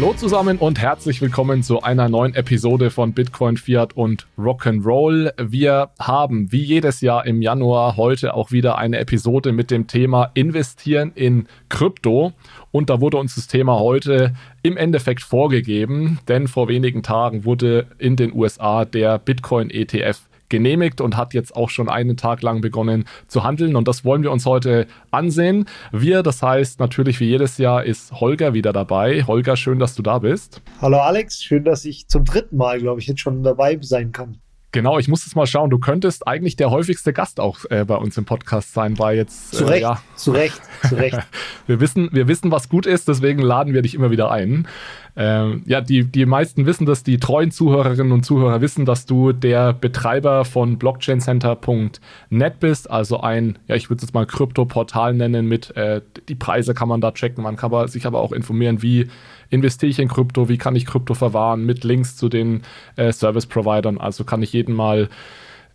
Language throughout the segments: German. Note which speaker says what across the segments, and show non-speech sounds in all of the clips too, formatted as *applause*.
Speaker 1: Hallo zusammen und herzlich willkommen zu einer neuen Episode von Bitcoin, Fiat und Rock'n'Roll. Wir haben wie jedes Jahr im Januar heute auch wieder eine Episode mit dem Thema Investieren in Krypto. Und da wurde uns das Thema heute im Endeffekt vorgegeben, denn vor wenigen Tagen wurde in den USA der Bitcoin ETF genehmigt und hat jetzt auch schon einen Tag lang begonnen zu handeln. Und das wollen wir uns heute ansehen. Wir, das heißt natürlich wie jedes Jahr, ist Holger wieder dabei. Holger, schön, dass du da bist.
Speaker 2: Hallo Alex, schön, dass ich zum dritten Mal, glaube ich, jetzt schon dabei sein kann.
Speaker 1: Genau, ich muss jetzt mal schauen. Du könntest eigentlich der häufigste Gast auch äh, bei uns im Podcast sein, weil jetzt.
Speaker 2: Äh, zu Recht, ja. zu Recht, zu Recht. *laughs*
Speaker 1: wir, wissen, wir wissen, was gut ist, deswegen laden wir dich immer wieder ein. Ähm, ja, die, die meisten wissen das, die treuen Zuhörerinnen und Zuhörer wissen, dass du der Betreiber von blockchaincenter.net bist, also ein, ja, ich würde es jetzt mal Krypto-Portal nennen mit, äh, die Preise kann man da checken, man kann sich aber auch informieren, wie investiere ich in Krypto, wie kann ich Krypto verwahren, mit Links zu den äh, Service-Providern. Also kann ich jeden mal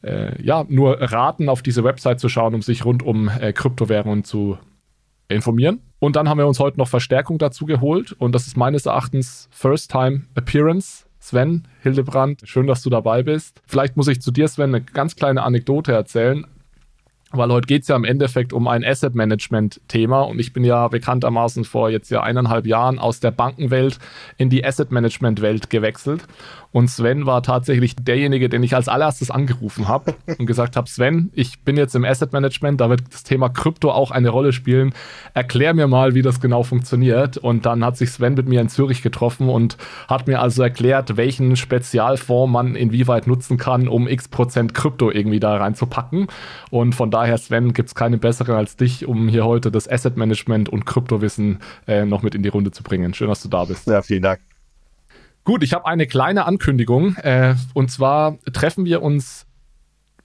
Speaker 1: äh, ja, nur raten, auf diese Website zu schauen, um sich rund um äh, Kryptowährungen zu informieren. Und dann haben wir uns heute noch Verstärkung dazu geholt und das ist meines Erachtens First Time Appearance. Sven Hildebrand, schön, dass du dabei bist. Vielleicht muss ich zu dir, Sven, eine ganz kleine Anekdote erzählen weil heute geht es ja im Endeffekt um ein Asset Management-Thema und ich bin ja bekanntermaßen vor jetzt ja eineinhalb Jahren aus der Bankenwelt in die Asset Management-Welt gewechselt. Und Sven war tatsächlich derjenige, den ich als allererstes angerufen habe *laughs* und gesagt habe: Sven, ich bin jetzt im Asset Management, da wird das Thema Krypto auch eine Rolle spielen. Erklär mir mal, wie das genau funktioniert. Und dann hat sich Sven mit mir in Zürich getroffen und hat mir also erklärt, welchen Spezialfonds man inwieweit nutzen kann, um x Prozent Krypto irgendwie da reinzupacken. Und von daher, Sven, gibt es keine besseren als dich, um hier heute das Asset Management und Kryptowissen äh, noch mit in die Runde zu bringen. Schön, dass du da bist.
Speaker 3: Ja, vielen Dank.
Speaker 1: Gut, ich habe eine kleine Ankündigung. Äh, und zwar treffen wir uns,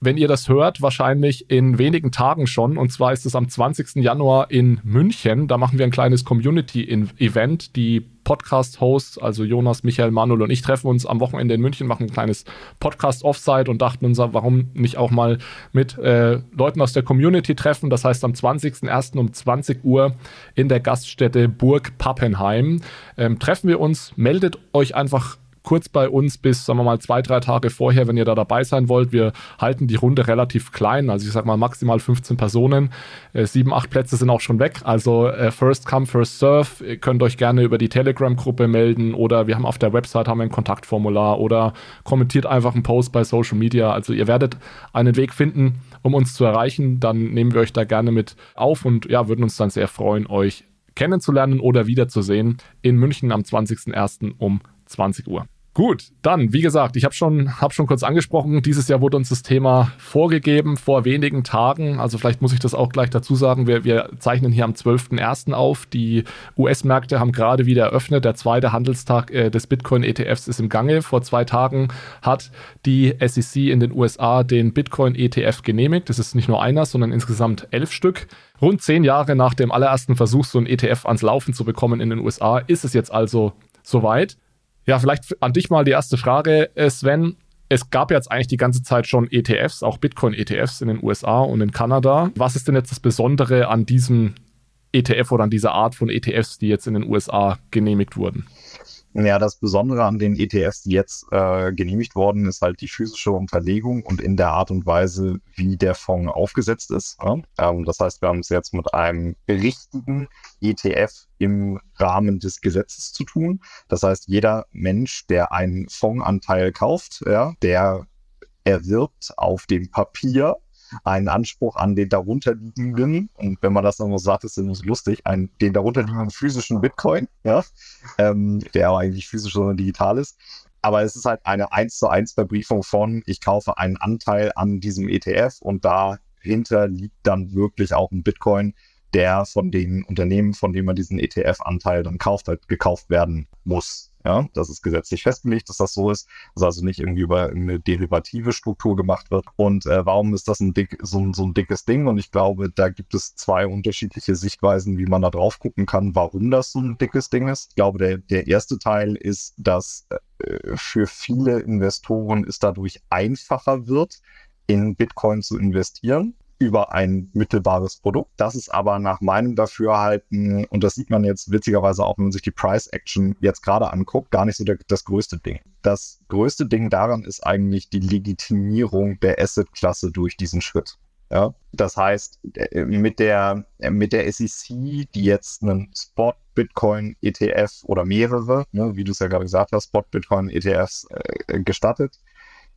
Speaker 1: wenn ihr das hört, wahrscheinlich in wenigen Tagen schon. Und zwar ist es am 20. Januar in München. Da machen wir ein kleines Community-Event. Die Podcast-Hosts, also Jonas, Michael, Manuel und ich treffen uns am Wochenende in München, machen ein kleines Podcast-Offsite und dachten uns, warum nicht auch mal mit äh, Leuten aus der Community treffen. Das heißt am 20.01. um 20 Uhr in der Gaststätte Burg Pappenheim. Ähm, treffen wir uns, meldet euch einfach kurz bei uns bis, sagen wir mal, zwei, drei Tage vorher, wenn ihr da dabei sein wollt. Wir halten die Runde relativ klein, also ich sag mal maximal 15 Personen. Äh, sieben, acht Plätze sind auch schon weg. Also äh, first come, first serve. Ihr könnt euch gerne über die Telegram-Gruppe melden oder wir haben auf der Website haben wir ein Kontaktformular oder kommentiert einfach einen Post bei Social Media. Also ihr werdet einen Weg finden, um uns zu erreichen. Dann nehmen wir euch da gerne mit auf und ja, würden uns dann sehr freuen, euch kennenzulernen oder wiederzusehen in München am 20.01. um 20 Uhr. Gut, dann, wie gesagt, ich habe schon, hab schon kurz angesprochen, dieses Jahr wurde uns das Thema vorgegeben vor wenigen Tagen. Also vielleicht muss ich das auch gleich dazu sagen. Wir, wir zeichnen hier am 12.01. auf. Die US-Märkte haben gerade wieder eröffnet. Der zweite Handelstag äh, des Bitcoin-ETFs ist im Gange. Vor zwei Tagen hat die SEC in den USA den Bitcoin-ETF genehmigt. Das ist nicht nur einer, sondern insgesamt elf Stück. Rund zehn Jahre nach dem allerersten Versuch, so ein ETF ans Laufen zu bekommen in den USA, ist es jetzt also soweit. Ja, vielleicht an dich mal die erste Frage, äh, Sven. Es gab jetzt eigentlich die ganze Zeit schon ETFs, auch Bitcoin-ETFs in den USA und in Kanada. Was ist denn jetzt das Besondere an diesem ETF oder an dieser Art von ETFs, die jetzt in den USA genehmigt wurden?
Speaker 3: Ja, das Besondere an den ETFs, die jetzt äh, genehmigt worden, ist halt die physische Unterlegung und in der Art und Weise, wie der Fonds aufgesetzt ist. Ja? Ähm, das heißt, wir haben es jetzt mit einem richtigen ETF im Rahmen des Gesetzes zu tun. Das heißt, jeder Mensch, der einen Fondsanteil kauft, ja, der erwirbt auf dem Papier einen Anspruch an den darunterliegenden, und wenn man das nochmal sagt, ist es lustig, einen, den darunterliegenden physischen Bitcoin, ja, ähm, der aber eigentlich physisch, sondern digital ist. Aber es ist halt eine 1 zu 1 Verbriefung von, ich kaufe einen Anteil an diesem ETF und dahinter liegt dann wirklich auch ein Bitcoin, der von den Unternehmen, von denen man diesen ETF-Anteil dann kauft, halt gekauft werden muss. Ja, das ist gesetzlich festgelegt, dass das so ist, dass also nicht irgendwie über eine derivative Struktur gemacht wird. Und äh, warum ist das ein dick, so, so ein dickes Ding? Und ich glaube, da gibt es zwei unterschiedliche Sichtweisen, wie man da drauf gucken kann, warum das so ein dickes Ding ist. Ich glaube, der, der erste Teil ist, dass äh, für viele Investoren es dadurch einfacher wird, in Bitcoin zu investieren über ein mittelbares Produkt. Das ist aber nach meinem Dafürhalten, und das sieht man jetzt witzigerweise auch, wenn man sich die Price Action jetzt gerade anguckt, gar nicht so der, das größte Ding. Das größte Ding daran ist eigentlich die Legitimierung der Asset-Klasse durch diesen Schritt. Ja, das heißt, äh, mit der, äh, mit der SEC, die jetzt einen Spot Bitcoin ETF oder mehrere, ne, wie du es ja gerade gesagt hast, Spot Bitcoin ETFs äh, gestattet,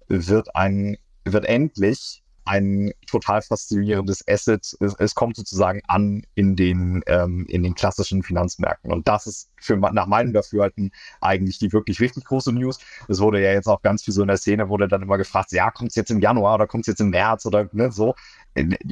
Speaker 3: wird ein, wird endlich ein total faszinierendes Asset. Es, es kommt sozusagen an in den, ähm, in den klassischen Finanzmärkten. Und das ist für, nach meinem Dafürhalten eigentlich die wirklich richtig große News. Es wurde ja jetzt auch ganz viel so in der Szene, wurde dann immer gefragt, ja, kommt es jetzt im Januar oder kommt es jetzt im März oder ne, so.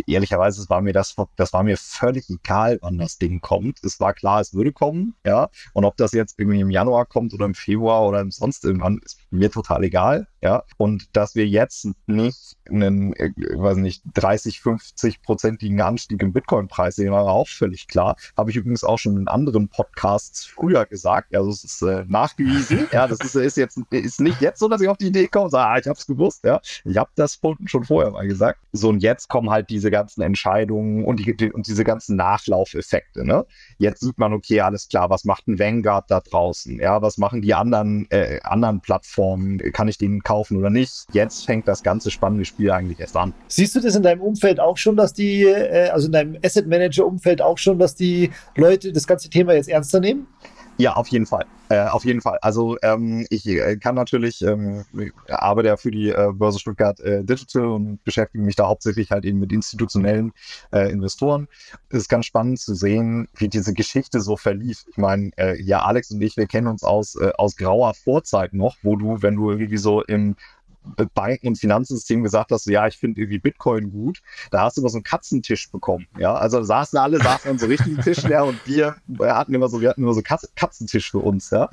Speaker 3: Ehrlicherweise war mir das, das war mir völlig egal, wann das Ding kommt. Es war klar, es würde kommen, ja. Und ob das jetzt irgendwie im Januar kommt oder im Februar oder sonst irgendwann, ist mir total egal, ja. Und dass wir jetzt nicht einen, äh, weiß nicht, 30, 50 prozentigen Anstieg im Bitcoin-Preis sehen, war auch völlig klar. Habe ich übrigens auch schon in anderen Podcasts früher gesagt. Also es ist äh, nachgewiesen. ja, das ist, ist jetzt ist nicht jetzt so, dass ich auf die Idee komme und sage, ah, ich habe es gewusst. Ja, ich habe das schon vorher mal gesagt. So und jetzt kommen halt diese ganzen Entscheidungen und, die, und diese ganzen Nachlaufeffekte. Ne? Jetzt sieht man, okay, alles klar, was macht ein Vanguard da draußen? Ja, was machen die anderen, äh, anderen Plattformen? Kann ich den kaufen oder nicht? Jetzt fängt das ganze spannende Spiel eigentlich erst an.
Speaker 2: Siehst du das in deinem Umfeld auch schon, dass die, äh, also in deinem Asset Manager Umfeld auch schon, dass die Leute das ganze Thema jetzt ernster nehmen?
Speaker 3: Ja, auf jeden Fall. Äh, auf jeden Fall. Also ähm, ich äh, kann natürlich, ähm, arbeite ja für die äh, Börse Stuttgart äh, Digital und beschäftige mich da hauptsächlich halt eben mit institutionellen äh, Investoren. Es ist ganz spannend zu sehen, wie diese Geschichte so verlief. Ich meine, äh, ja, Alex und ich, wir kennen uns aus, äh, aus grauer Vorzeit noch, wo du, wenn du irgendwie so im Banken- und Finanzsystem gesagt hast, ja, ich finde irgendwie Bitcoin gut, da hast du immer so einen Katzentisch bekommen. Ja, also da saßen alle, saßen an so richtigen Tisch leer und wir, hatten immer so, wir hatten immer so Katz, Katzentisch für uns, ja.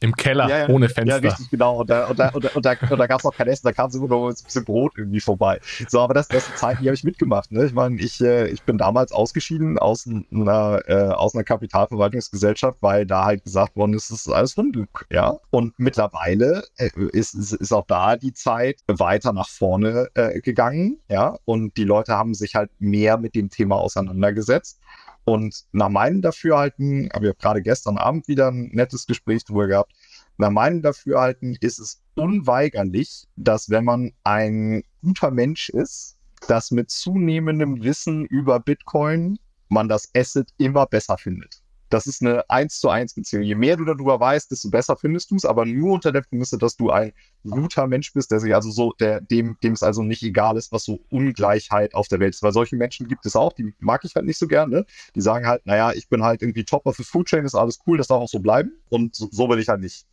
Speaker 1: Im Keller, ja, ja, ohne Fenster.
Speaker 3: Ja, richtig, genau. Und da, und da, und da, und da, da gab es auch kein Essen, da kam es immer noch ein bisschen Brot irgendwie vorbei. So, aber das, das ist Zeit, die habe ich mitgemacht. Ne? Ich meine, ich, äh, ich bin damals ausgeschieden aus einer, äh, aus einer Kapitalverwaltungsgesellschaft, weil da halt gesagt worden ist, das ist alles Unglück, ja. Und mittlerweile äh, ist, ist, ist auch da die Zeit, Zeit weiter nach vorne äh, gegangen, ja, und die Leute haben sich halt mehr mit dem Thema auseinandergesetzt. Und nach meinem Dafürhalten, habe ich gerade gestern Abend wieder ein nettes Gespräch drüber gehabt, nach meinem Dafürhalten ist es unweigerlich, dass wenn man ein guter Mensch ist, dass mit zunehmendem Wissen über Bitcoin man das Asset immer besser findet. Das ist eine 1 zu 1 Beziehung. Je mehr du darüber weißt, desto besser findest du es, aber nur unter der Prämisse, dass du ein guter Mensch bist, der sich also so, der, dem, dem es also nicht egal ist, was so Ungleichheit auf der Welt ist. Weil solche Menschen gibt es auch, die mag ich halt nicht so gerne. Die sagen halt, naja, ich bin halt irgendwie top of the food chain, ist alles cool, das darf auch so bleiben. Und so, so will ich halt nicht.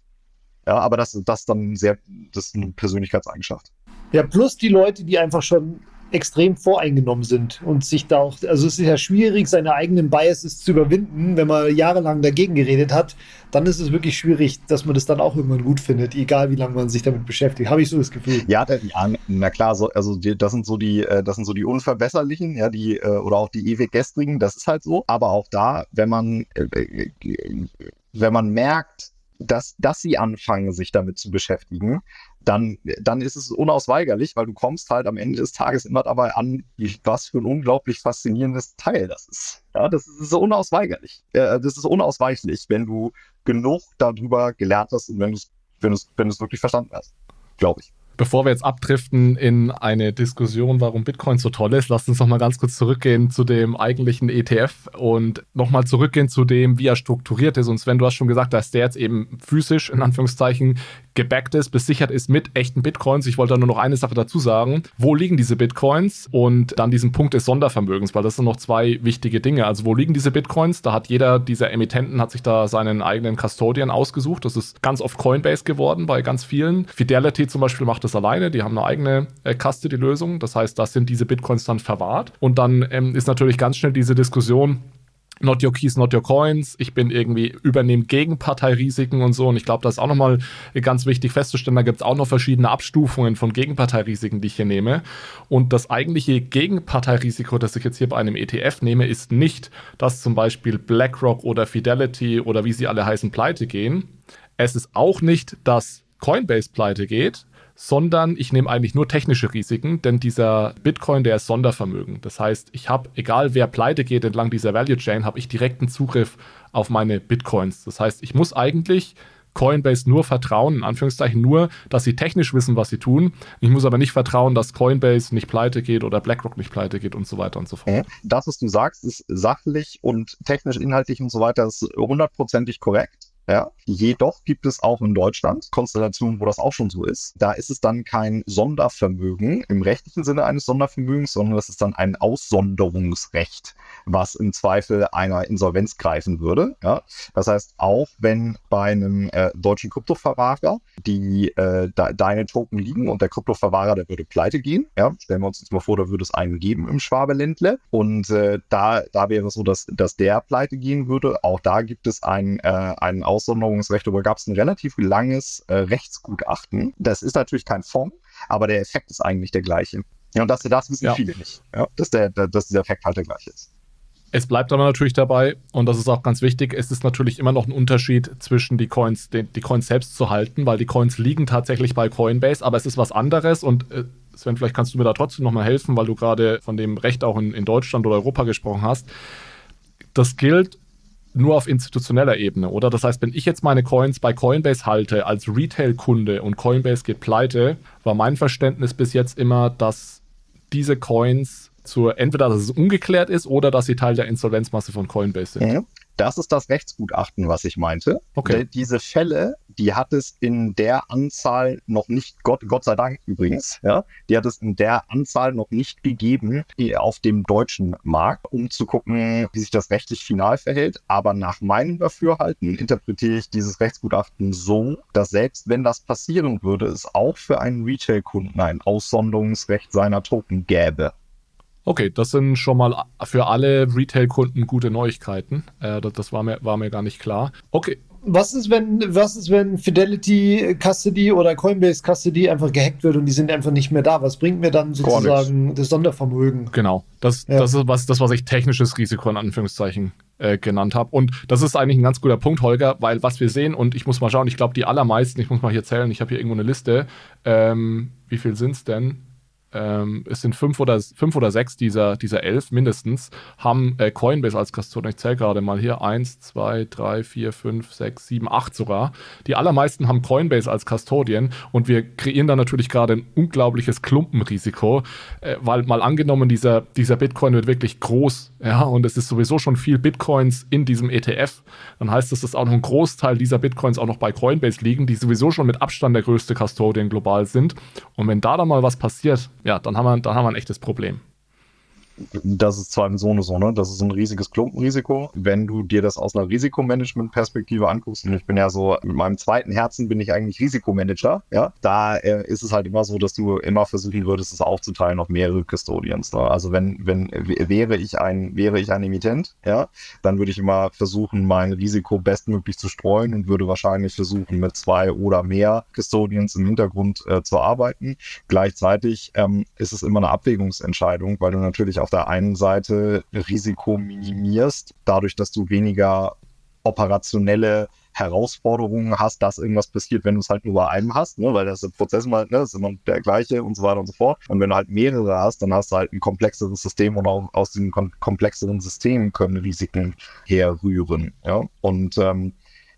Speaker 3: Ja, aber das, das dann sehr, das ist eine Persönlichkeitseigenschaft.
Speaker 2: Ja, plus die Leute, die einfach schon extrem voreingenommen sind und sich da auch, also es ist ja schwierig, seine eigenen Biases zu überwinden, wenn man jahrelang dagegen geredet hat, dann ist es wirklich schwierig, dass man das dann auch irgendwann gut findet, egal wie lange man sich damit beschäftigt. Habe ich so das Gefühl.
Speaker 3: Ja, ja na klar, so, also die, das sind so die, äh, das sind so die Unverbesserlichen, ja, die, äh, oder auch die ewig gestrigen, das ist halt so. Aber auch da, wenn man, äh, wenn man merkt, dass, dass sie anfangen, sich damit zu beschäftigen, dann, dann ist es unausweigerlich, weil du kommst halt am Ende des Tages immer dabei an, was für ein unglaublich faszinierendes Teil das ist. Ja, das ist so unausweigerlich. Äh, das ist unausweichlich, wenn du genug darüber gelernt hast und wenn du es wenn wenn wirklich verstanden hast, glaube ich.
Speaker 1: Bevor wir jetzt abdriften in eine Diskussion, warum Bitcoin so toll ist, lasst uns noch mal ganz kurz zurückgehen zu dem eigentlichen ETF und noch mal zurückgehen zu dem, wie er strukturiert ist. Und Sven, du hast schon gesagt, dass der jetzt eben physisch in Anführungszeichen gebackt ist, besichert ist mit echten Bitcoins. Ich wollte da nur noch eine Sache dazu sagen. Wo liegen diese Bitcoins? Und dann diesen Punkt des Sondervermögens, weil das sind noch zwei wichtige Dinge. Also wo liegen diese Bitcoins? Da hat jeder dieser Emittenten hat sich da seinen eigenen Custodian ausgesucht. Das ist ganz oft Coinbase geworden bei ganz vielen. Fidelity zum Beispiel macht das alleine. Die haben eine eigene äh, Custody-Lösung. Das heißt, das sind diese Bitcoins dann verwahrt. Und dann ähm, ist natürlich ganz schnell diese Diskussion, Not your keys, not your coins. Ich bin irgendwie übernehme Gegenparteirisiken und so. Und ich glaube, das ist auch nochmal ganz wichtig festzustellen. Da gibt es auch noch verschiedene Abstufungen von Gegenparteirisiken, die ich hier nehme. Und das eigentliche Gegenparteirisiko, das ich jetzt hier bei einem ETF nehme, ist nicht, dass zum Beispiel BlackRock oder Fidelity oder wie sie alle heißen pleite gehen. Es ist auch nicht, dass Coinbase pleite geht, sondern ich nehme eigentlich nur technische Risiken, denn dieser Bitcoin, der ist Sondervermögen. Das heißt, ich habe, egal wer pleite geht entlang dieser Value Chain, habe ich direkten Zugriff auf meine Bitcoins. Das heißt, ich muss eigentlich Coinbase nur vertrauen, in Anführungszeichen nur, dass sie technisch wissen, was sie tun. Ich muss aber nicht vertrauen, dass Coinbase nicht pleite geht oder BlackRock nicht pleite geht und so weiter und so fort.
Speaker 3: Das, was du sagst, ist sachlich und technisch, inhaltlich und so weiter, ist hundertprozentig korrekt. Ja, jedoch gibt es auch in Deutschland Konstellationen, wo das auch schon so ist. Da ist es dann kein Sondervermögen im rechtlichen Sinne eines Sondervermögens, sondern das ist dann ein Aussonderungsrecht, was im Zweifel einer Insolvenz greifen würde. Ja, das heißt, auch wenn bei einem äh, deutschen Kryptoverwahrer die äh, de deine Token liegen und der Kryptoverwahrer, der würde pleite gehen. Ja, stellen wir uns jetzt mal vor, da würde es einen geben im Schwabeländle und äh, da, da wäre es so, dass, dass der pleite gehen würde. Auch da gibt es ein, äh, einen Aus Aussonderungsrecht, da gab es ein relativ langes äh, Rechtsgutachten. Das ist natürlich kein Fonds, aber der Effekt ist eigentlich der gleiche. Ja, und das, das wissen ja. viele nicht, ja, dass, der, dass dieser Effekt halt der gleiche ist.
Speaker 1: Es bleibt aber natürlich dabei, und das ist auch ganz wichtig, es ist natürlich immer noch ein Unterschied zwischen die Coins, die, die Coins selbst zu halten, weil die Coins liegen tatsächlich bei Coinbase, aber es ist was anderes und äh, Sven, vielleicht kannst du mir da trotzdem nochmal helfen, weil du gerade von dem Recht auch in, in Deutschland oder Europa gesprochen hast. Das gilt nur auf institutioneller Ebene, oder? Das heißt, wenn ich jetzt meine Coins bei Coinbase halte als Retail-Kunde und Coinbase geht pleite, war mein Verständnis bis jetzt immer, dass diese Coins zur, entweder dass es ungeklärt ist oder dass sie Teil der Insolvenzmasse von Coinbase sind.
Speaker 3: Mhm. Das ist das Rechtsgutachten, was ich meinte. Okay. Diese Fälle, die hat es in der Anzahl noch nicht, Gott, Gott sei Dank übrigens, ja, die hat es in der Anzahl noch nicht gegeben auf dem deutschen Markt, um zu gucken, wie sich das rechtlich final verhält. Aber nach meinem Dafürhalten interpretiere ich dieses Rechtsgutachten so, dass selbst wenn das passieren würde, es auch für einen Retail-Kunden ein Aussonderungsrecht seiner Token gäbe.
Speaker 1: Okay, das sind schon mal für alle Retail-Kunden gute Neuigkeiten. Äh, das war mir, war mir gar nicht klar. Okay.
Speaker 2: Was ist, wenn, was ist, wenn Fidelity Custody oder Coinbase Custody einfach gehackt wird und die sind einfach nicht mehr da? Was bringt mir dann sozusagen das Sondervermögen?
Speaker 1: Genau, das, ja. das ist was, das, was ich technisches Risiko in Anführungszeichen äh, genannt habe. Und das ist eigentlich ein ganz guter Punkt, Holger, weil was wir sehen, und ich muss mal schauen, ich glaube, die allermeisten, ich muss mal hier zählen, ich habe hier irgendwo eine Liste. Ähm, wie viel sind es denn? Ähm, es sind fünf oder, fünf oder sechs dieser, dieser elf mindestens, haben äh, Coinbase als Custodian. Ich zähle gerade mal hier. Eins, zwei, drei, vier, fünf, sechs, sieben, acht sogar. Die allermeisten haben Coinbase als Custodian und wir kreieren da natürlich gerade ein unglaubliches Klumpenrisiko, äh, weil mal angenommen, dieser, dieser Bitcoin wird wirklich groß, ja, und es ist sowieso schon viel Bitcoins in diesem ETF, dann heißt das, dass auch noch ein Großteil dieser Bitcoins auch noch bei Coinbase liegen, die sowieso schon mit Abstand der größte Custodian global sind. Und wenn da dann mal was passiert, ja, dann haben wir, dann haben wir ein echtes Problem
Speaker 3: das ist zwar im Sohne so, ne? Das ist ein riesiges Klumpenrisiko. Wenn du dir das aus einer Risikomanagement-Perspektive anguckst, und ich bin ja so, mit meinem zweiten Herzen bin ich eigentlich Risikomanager, ja, da äh, ist es halt immer so, dass du immer versuchen würdest, es aufzuteilen auf mehrere Custodians. Ne? Also wenn, wenn, wäre ich ein, wäre ich ein Emittent, ja, dann würde ich immer versuchen, mein Risiko bestmöglich zu streuen und würde wahrscheinlich versuchen, mit zwei oder mehr Custodians im Hintergrund äh, zu arbeiten. Gleichzeitig ähm, ist es immer eine Abwägungsentscheidung, weil du natürlich auch auf der einen Seite Risiko minimierst, dadurch, dass du weniger operationelle Herausforderungen hast, dass irgendwas passiert, wenn du es halt nur bei einem hast, ne? weil das Prozess mal, ne, ist immer der gleiche und so weiter und so fort. Und wenn du halt mehrere hast, dann hast du halt ein komplexeres System und auch aus diesem komplexeren System können Risiken herrühren. Ja? Und ähm,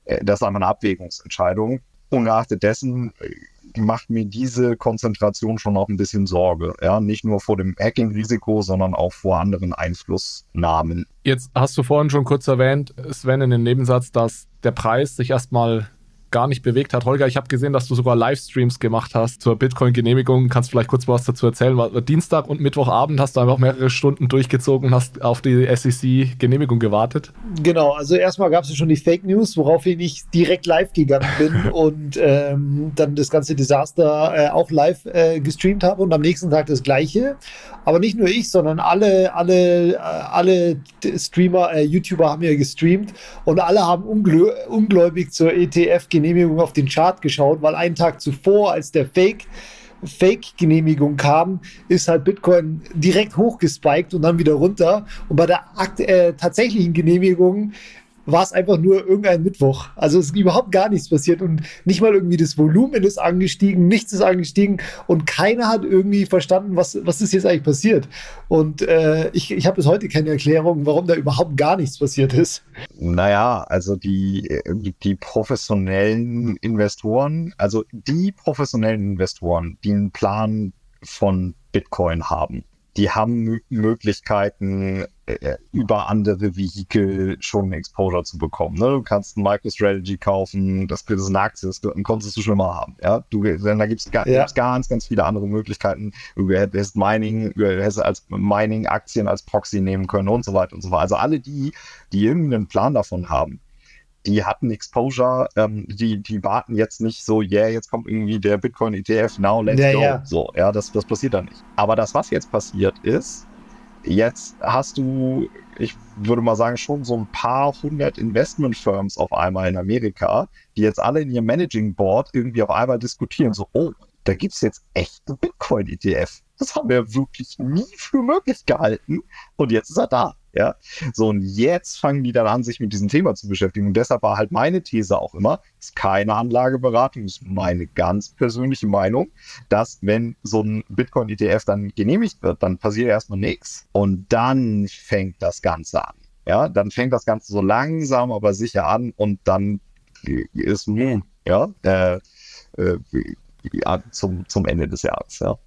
Speaker 3: äh, das ist einfach eine Abwägungsentscheidung. Ungeachtet dessen äh, macht mir diese Konzentration schon auch ein bisschen Sorge. Ja, nicht nur vor dem Hacking-Risiko, sondern auch vor anderen Einflussnahmen.
Speaker 1: Jetzt hast du vorhin schon kurz erwähnt, Sven, in dem Nebensatz, dass der Preis sich erstmal gar nicht bewegt hat. Holger, ich habe gesehen, dass du sogar Livestreams gemacht hast zur Bitcoin-Genehmigung. Kannst vielleicht kurz was dazu erzählen? Dienstag und Mittwochabend hast du einfach mehrere Stunden durchgezogen und hast auf die SEC-Genehmigung gewartet.
Speaker 2: Genau, also erstmal gab es ja schon die Fake News, woraufhin ich direkt live gegangen bin *laughs* und ähm, dann das ganze Desaster äh, auch live äh, gestreamt habe und am nächsten Tag das gleiche. Aber nicht nur ich, sondern alle, alle, äh, alle Streamer, äh, YouTuber haben ja gestreamt und alle haben ungläubig zur ETF-Genehmigung Genehmigung auf den Chart geschaut, weil einen Tag zuvor, als der Fake Fake-Genehmigung kam, ist halt Bitcoin direkt hochgespiked und dann wieder runter. Und bei der äh, tatsächlichen Genehmigung war es einfach nur irgendein Mittwoch. Also es ist überhaupt gar nichts passiert und nicht mal irgendwie das Volumen ist angestiegen, nichts ist angestiegen und keiner hat irgendwie verstanden, was, was ist jetzt eigentlich passiert. Und äh, ich, ich habe bis heute keine Erklärung, warum da überhaupt gar nichts passiert ist.
Speaker 3: Naja, also die, die professionellen Investoren, also die professionellen Investoren, die einen Plan von Bitcoin haben, die haben Möglichkeiten, äh, über andere Vehikel schon Exposure zu bekommen. Ne? Du kannst ein MicroStrategy kaufen, das, das ist eine Aktie, das konntest du schon mal haben. Ja? Du, da gibt es ja. ganz, ganz viele andere Möglichkeiten. Du hättest Mining, du hättest als Mining-Aktien als Proxy nehmen können und so weiter und so weiter. Also alle die, die irgendeinen Plan davon haben, die hatten Exposure, ähm, die, die warten jetzt nicht so, yeah, jetzt kommt irgendwie der Bitcoin ETF, now let's ja, go. Ja. So, ja, das, das passiert dann nicht. Aber das, was jetzt passiert ist, jetzt hast du, ich würde mal sagen, schon so ein paar hundert Investment-Firms auf einmal in Amerika, die jetzt alle in ihrem Managing Board irgendwie auf einmal diskutieren, so, oh, da gibt es jetzt echt einen Bitcoin-ETF. Das haben wir wirklich nie für möglich gehalten. Und jetzt ist er da. Ja, so und jetzt fangen die dann an, sich mit diesem Thema zu beschäftigen. Und deshalb war halt meine These auch immer, ist keine Anlageberatung, ist meine ganz persönliche Meinung, dass wenn so ein Bitcoin-ETF dann genehmigt wird, dann passiert erstmal nichts. Und dann fängt das Ganze an. Ja, dann fängt das Ganze so langsam, aber sicher an und dann ist nun, ja, äh, äh, ja, zum, zum Ende des Jahres, ja.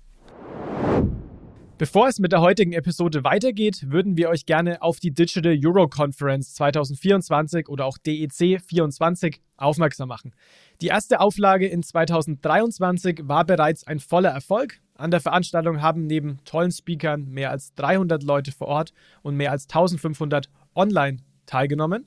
Speaker 4: Bevor es mit der heutigen Episode weitergeht, würden wir euch gerne auf die Digital Euro Conference 2024 oder auch DEC 24 aufmerksam machen. Die erste Auflage in 2023 war bereits ein voller Erfolg. An der Veranstaltung haben neben tollen Speakern mehr als 300 Leute vor Ort und mehr als 1500 online teilgenommen.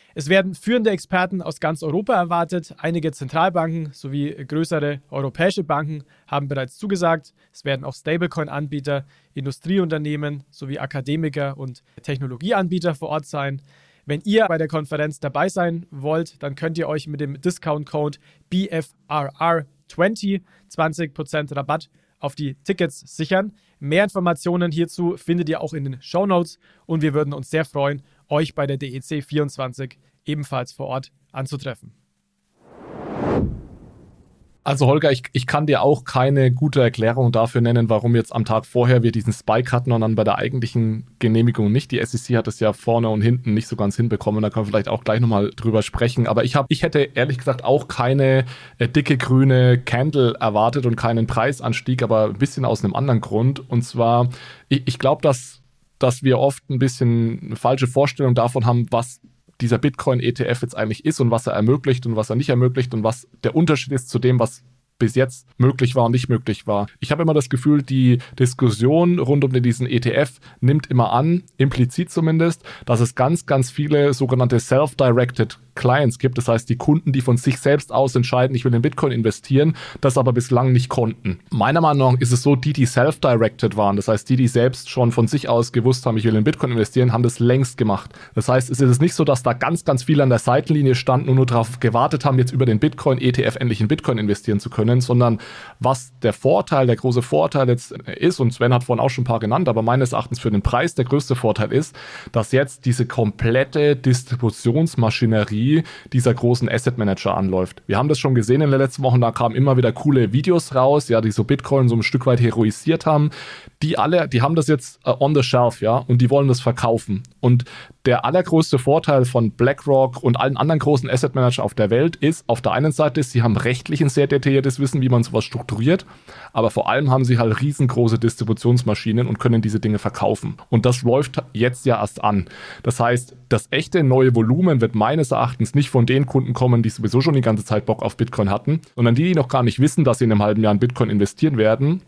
Speaker 4: Es werden führende Experten aus ganz Europa erwartet. Einige Zentralbanken sowie größere europäische Banken haben bereits zugesagt. Es werden auch Stablecoin-Anbieter, Industrieunternehmen sowie Akademiker und Technologieanbieter vor Ort sein. Wenn ihr bei der Konferenz dabei sein wollt, dann könnt ihr euch mit dem Discount-Code BFRR20 20% Rabatt auf die Tickets sichern. Mehr Informationen hierzu findet ihr auch in den Show Notes und wir würden uns sehr freuen, euch bei der DEC 24 ebenfalls vor Ort anzutreffen.
Speaker 1: Also Holger, ich, ich kann dir auch keine gute Erklärung dafür nennen, warum jetzt am Tag vorher wir diesen Spike hatten und dann bei der eigentlichen Genehmigung nicht. Die SEC hat es ja vorne und hinten nicht so ganz hinbekommen. Da können wir vielleicht auch gleich nochmal drüber sprechen. Aber ich, hab, ich hätte ehrlich gesagt auch keine äh, dicke grüne Candle erwartet und keinen Preisanstieg, aber ein bisschen aus einem anderen Grund. Und zwar, ich, ich glaube, dass dass wir oft ein bisschen eine falsche Vorstellung davon haben, was dieser Bitcoin-ETF jetzt eigentlich ist und was er ermöglicht und was er nicht ermöglicht und was der Unterschied ist zu dem, was bis jetzt möglich war und nicht möglich war. Ich habe immer das Gefühl, die Diskussion rund um diesen ETF nimmt immer an, implizit zumindest, dass es ganz, ganz viele sogenannte Self-Directed Clients gibt. Das heißt, die Kunden, die von sich selbst aus entscheiden, ich will in Bitcoin investieren, das aber bislang nicht konnten. Meiner Meinung nach ist es so, die, die self-directed waren, das heißt, die, die selbst schon von sich aus gewusst haben, ich will in Bitcoin investieren, haben das längst gemacht. Das heißt, es ist nicht so, dass da ganz, ganz viele an der Seitenlinie standen und nur darauf gewartet haben, jetzt über den Bitcoin-ETF endlich in Bitcoin investieren zu können, sondern was der Vorteil, der große Vorteil jetzt ist, und Sven hat vorhin auch schon ein paar genannt, aber meines Erachtens für den Preis der größte Vorteil ist, dass jetzt diese komplette Distributionsmaschinerie Strategie dieser großen Asset Manager anläuft. Wir haben das schon gesehen in den letzten Wochen, da kamen immer wieder coole Videos raus, ja, die so Bitcoin so ein Stück weit heroisiert haben. Die alle, die haben das jetzt uh, on the shelf, ja, und die wollen das verkaufen. Und der allergrößte Vorteil von BlackRock und allen anderen großen Asset Managern auf der Welt ist, auf der einen Seite, sie haben rechtlich ein sehr detailliertes Wissen, wie man sowas strukturiert, aber vor allem haben sie halt riesengroße Distributionsmaschinen und können diese Dinge verkaufen. Und das läuft jetzt ja erst an. Das heißt, das echte neue Volumen wird meines Erachtens nicht von den Kunden kommen, die sowieso schon die ganze Zeit Bock auf Bitcoin hatten, sondern die, die noch gar nicht wissen, dass sie in einem halben Jahr in Bitcoin investieren werden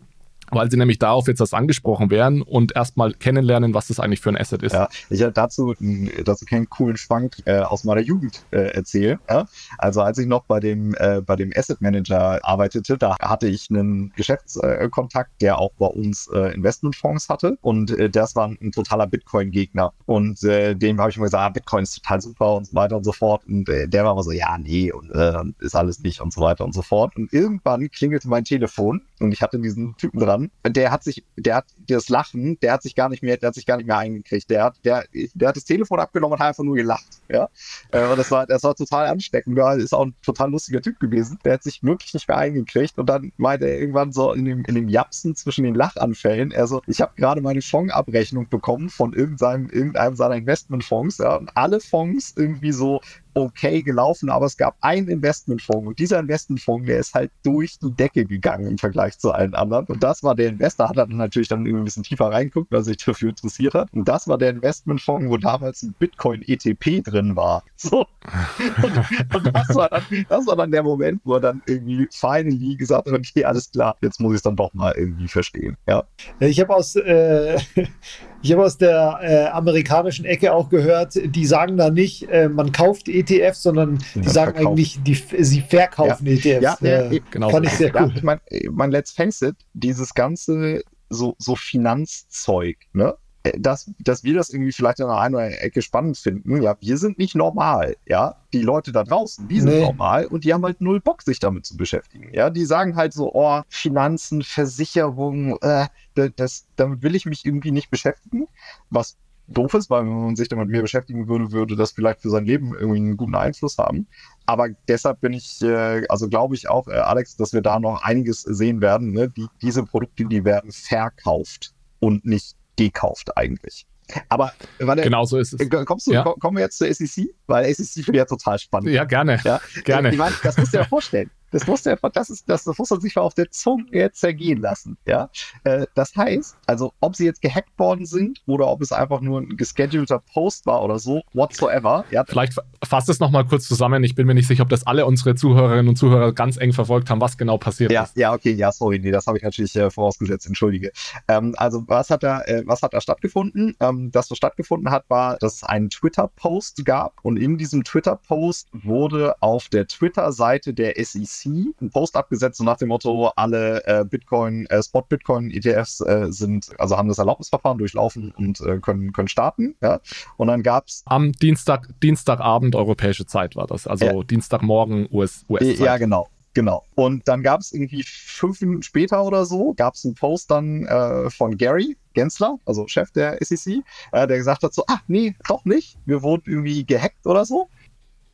Speaker 1: weil sie nämlich darauf jetzt das angesprochen werden und erstmal kennenlernen, was das eigentlich für ein Asset ist.
Speaker 3: Ja, ich habe dazu, dazu keinen coolen Schwank äh, aus meiner Jugend äh, erzählen. Ja? Also als ich noch bei dem, äh, bei dem Asset Manager arbeitete, da hatte ich einen Geschäftskontakt, der auch bei uns äh, Investmentfonds hatte und äh, das war ein, ein totaler Bitcoin-Gegner und äh, dem habe ich immer gesagt, ah, Bitcoin ist total super und so weiter und so fort und äh, der war immer so, ja, nee und äh, ist alles nicht und so weiter und so fort und irgendwann klingelte mein Telefon und ich hatte diesen Typen dran. Der hat sich, der hat das Lachen, der hat sich gar nicht mehr, der hat sich gar nicht mehr eingekriegt. Der hat, der, der hat das Telefon abgenommen und hat einfach nur gelacht. Ja, äh, und das war, das war total ansteckend. Ja, ist auch ein total lustiger Typ gewesen. Der hat sich wirklich nicht mehr eingekriegt und dann meinte er irgendwann so in dem, in dem Japsen zwischen den Lachanfällen, er so, ich habe gerade meine Fondsabrechnung bekommen von irgendeinem, irgendeinem seiner Investmentfonds, ja, und alle Fonds irgendwie so okay gelaufen, aber es gab einen Investmentfonds und dieser Investmentfonds, der ist halt durch die Decke gegangen im Vergleich zu allen anderen. Und das war der Investor, hat dann natürlich dann irgendwie ein bisschen tiefer reinguckt, weil er sich dafür interessiert hat. Und das war der Investmentfonds, wo damals ein Bitcoin ETP drin war. *laughs* So. Und, und das, war dann, das war dann der Moment, wo er dann irgendwie finally gesagt hat, okay, alles klar, jetzt muss ich es dann doch mal irgendwie verstehen. Ja.
Speaker 2: Ich habe aus äh, ich habe aus der äh, amerikanischen Ecke auch gehört, die sagen da nicht, äh, man kauft ETFs, sondern die ja, sagen verkauft. eigentlich, die, sie verkaufen ja. ETFs. Ja, ja,
Speaker 3: äh, genau. Fand ich sehr cool. ich mein, mein Let's Face it, dieses ganze so, so Finanzzeug, ne? Dass, dass wir das irgendwie vielleicht in einer Ecke spannend finden. Ja, wir sind nicht normal. Ja, die Leute da draußen, die sind nee. normal und die haben halt null Bock, sich damit zu beschäftigen. Ja, die sagen halt so, oh, Finanzen, Versicherung, äh, das, damit will ich mich irgendwie nicht beschäftigen. Was doof ist, weil wenn man sich damit mehr beschäftigen würde, würde das vielleicht für sein Leben irgendwie einen guten Einfluss haben. Aber deshalb bin ich, äh, also glaube ich auch, äh, Alex, dass wir da noch einiges sehen werden. Ne? Die, diese Produkte, die werden verkauft und nicht gekauft eigentlich. Aber
Speaker 1: warte, genau so ist es. Äh,
Speaker 3: kommst du, ja. kommen wir jetzt zur SEC? Weil SEC finde ich ja total spannend.
Speaker 1: Ja, gerne. Ja? gerne.
Speaker 3: Ich meine, das musst du dir ja vorstellen. Das muss der, das ist, das, das muss man sich mal auf der Zunge jetzt zergehen lassen. Ja, äh, das heißt, also ob sie jetzt gehackt worden sind oder ob es einfach nur ein geschedulter Post war oder so, whatsoever.
Speaker 1: Ja. Vielleicht fasst es nochmal kurz zusammen. Ich bin mir nicht sicher, ob das alle unsere Zuhörerinnen und Zuhörer ganz eng verfolgt haben, was genau passiert
Speaker 3: ja,
Speaker 1: ist.
Speaker 3: Ja, okay, ja, sorry, nee, das habe ich natürlich äh, vorausgesetzt. Entschuldige. Ähm, also was hat da, äh, was hat da stattgefunden? Ähm, das, was stattgefunden hat, war, dass es einen Twitter-Post gab und in diesem Twitter-Post wurde auf der Twitter-Seite der SEC einen Post abgesetzt und nach dem Motto, alle äh, Bitcoin, äh, Spot Bitcoin ETFs äh, sind, also haben das Erlaubnisverfahren durchlaufen und äh, können, können starten. Ja. Und dann gab es.
Speaker 1: Am Dienstag, Dienstagabend europäische Zeit war das, also ja. Dienstagmorgen US,
Speaker 3: US-Zeit. Ja, genau. Genau. Und dann gab es irgendwie fünf Minuten später oder so, gab es einen Post dann äh, von Gary Gensler, also Chef der SEC, äh, der gesagt hat so, ah, nee, doch nicht. Wir wurden irgendwie gehackt oder so.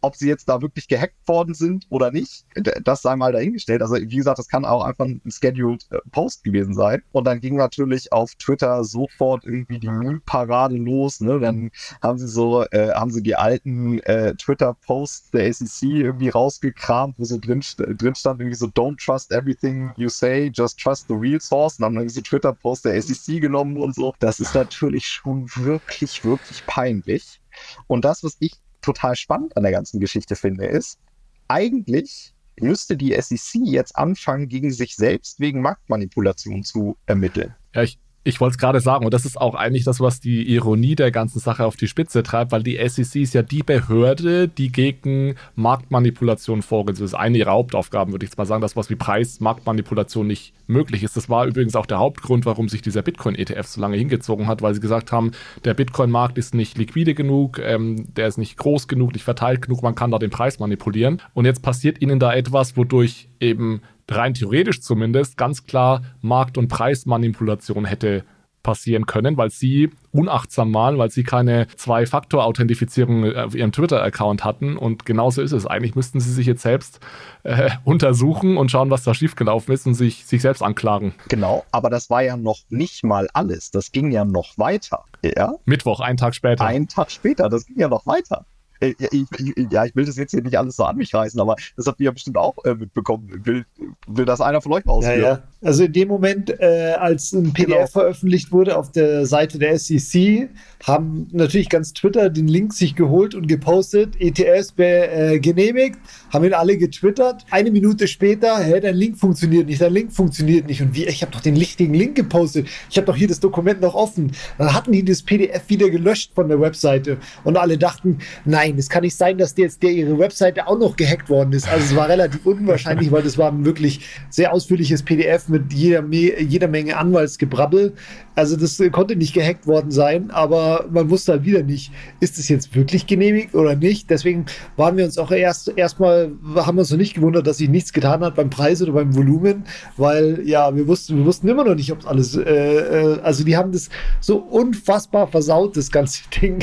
Speaker 3: Ob sie jetzt da wirklich gehackt worden sind oder nicht, das sei mal dahingestellt. Also wie gesagt, das kann auch einfach ein scheduled äh, Post gewesen sein. Und dann ging natürlich auf Twitter sofort irgendwie die Meme-Parade los. Ne? Dann haben sie so, äh, haben sie die alten äh, Twitter-Posts der SEC irgendwie rausgekramt, wo so drin, drin stand irgendwie so Don't trust everything you say, just trust the real source. Und dann haben sie Twitter-Posts der SEC genommen und so. Das ist natürlich schon wirklich, wirklich peinlich. Und das, was ich total spannend an der ganzen Geschichte finde, ist, eigentlich müsste die SEC jetzt anfangen, gegen sich selbst wegen Marktmanipulation zu ermitteln.
Speaker 1: Ja, ich, ich wollte es gerade sagen, und das ist auch eigentlich das, was die Ironie der ganzen Sache auf die Spitze treibt, weil die SEC ist ja die Behörde, die gegen Marktmanipulation vorgeht. Das ist eine ihrer Hauptaufgaben, würde ich jetzt mal sagen, das, was wie Preismarktmanipulation nicht möglich ist. Das war übrigens auch der Hauptgrund, warum sich dieser Bitcoin-ETF so lange hingezogen hat, weil sie gesagt haben, der Bitcoin-Markt ist nicht liquide genug, ähm, der ist nicht groß genug, nicht verteilt genug, man kann da den Preis manipulieren. Und jetzt passiert ihnen da etwas, wodurch eben rein theoretisch zumindest ganz klar Markt- und Preismanipulation hätte passieren können, weil sie unachtsam waren, weil sie keine Zwei-Faktor-Authentifizierung auf ihrem Twitter-Account hatten. Und genauso ist es. Eigentlich müssten sie sich jetzt selbst äh, untersuchen und schauen, was da schiefgelaufen ist und sich, sich selbst anklagen.
Speaker 3: Genau, aber das war ja noch nicht mal alles. Das ging ja noch weiter. Ja?
Speaker 1: Mittwoch, einen Tag später.
Speaker 3: Einen Tag später, das ging ja noch weiter. Äh, ich, ja, ich will das jetzt hier nicht alles so an mich reißen, aber das habt ihr ja bestimmt auch äh, mitbekommen. Will, will das einer von euch mal ausführen? Ja, ja.
Speaker 2: Also in dem Moment, äh, als ein PDF genau. veröffentlicht wurde auf der Seite der SEC, haben natürlich ganz Twitter den Link sich geholt und gepostet, ETS äh, genehmigt, haben ihn alle getwittert. Eine Minute später, hä, dein Link funktioniert nicht, dein Link funktioniert nicht. Und wie, ich habe doch den richtigen Link gepostet, ich habe doch hier das Dokument noch offen. Dann hatten die das PDF wieder gelöscht von der Webseite und alle dachten, nein, es kann nicht sein, dass jetzt der ihre Webseite auch noch gehackt worden ist. Also es war relativ unwahrscheinlich, weil das war ein wirklich sehr ausführliches PDF mit jeder, jeder Menge Anwaltsgebrabbel. Also das konnte nicht gehackt worden sein, aber man wusste halt wieder nicht, ist es jetzt wirklich genehmigt oder nicht. Deswegen waren wir uns auch erst erstmal, haben wir uns noch nicht gewundert, dass sich nichts getan hat beim Preis oder beim Volumen, weil ja, wir wussten, wir wussten immer noch nicht, ob alles, äh, äh, also die haben das so unfassbar versaut, das ganze *laughs* Ding.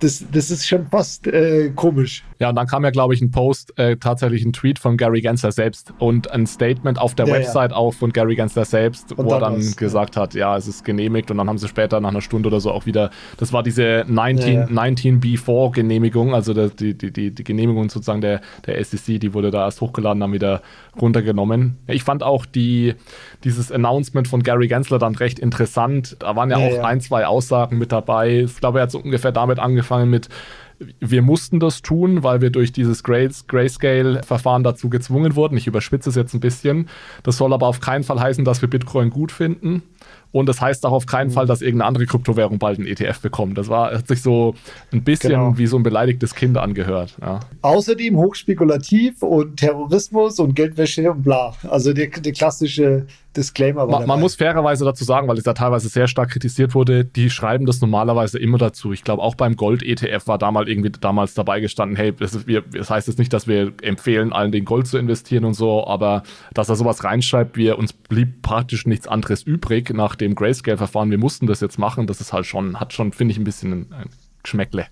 Speaker 2: Das, das ist schon fast äh, komisch.
Speaker 1: Ja, und dann kam ja, glaube ich, ein Post, äh, tatsächlich ein Tweet von Gary Gensler selbst und ein Statement auf der ja, Website ja. auch von Gary Gensler selbst, und wo er dann gesagt ja. hat, ja, es ist genehmigt und dann haben sie später nach einer Stunde oder so auch wieder, das war diese 19, ja, ja. 19B4 Genehmigung, also die, die, die, die Genehmigung sozusagen der, der SEC, die wurde da erst hochgeladen, dann wieder runtergenommen. Ich fand auch die, dieses Announcement von Gary Gensler dann recht interessant. Da waren ja, ja auch ein, zwei Aussagen mit dabei. Ich glaube, er hat so ungefähr damit angefangen mit, wir mussten das tun, weil wir durch dieses Grayscale-Verfahren dazu gezwungen wurden. Ich überspitze es jetzt ein bisschen. Das soll aber auf keinen Fall heißen, dass wir Bitcoin gut finden. Und das heißt auch auf keinen Fall, dass irgendeine andere Kryptowährung bald ein ETF bekommt. Das war, hat sich so ein bisschen genau. wie so ein beleidigtes Kind angehört. Ja.
Speaker 2: Außerdem hochspekulativ und Terrorismus und Geldwäsche und bla. Also der, der klassische Disclaimer.
Speaker 1: Man, man, muss fairerweise dazu sagen, weil es da teilweise sehr stark kritisiert wurde, die schreiben das normalerweise immer dazu. Ich glaube, auch beim Gold-ETF war damals irgendwie damals dabei gestanden, hey, das, ist, wir, das heißt jetzt nicht, dass wir empfehlen, allen den Gold zu investieren und so, aber dass er sowas reinschreibt, wir uns blieb praktisch nichts anderes übrig nach dem Grayscale-Verfahren, wir mussten das jetzt machen, das ist halt schon, hat schon, finde ich, ein bisschen ein, ein Geschmäckle.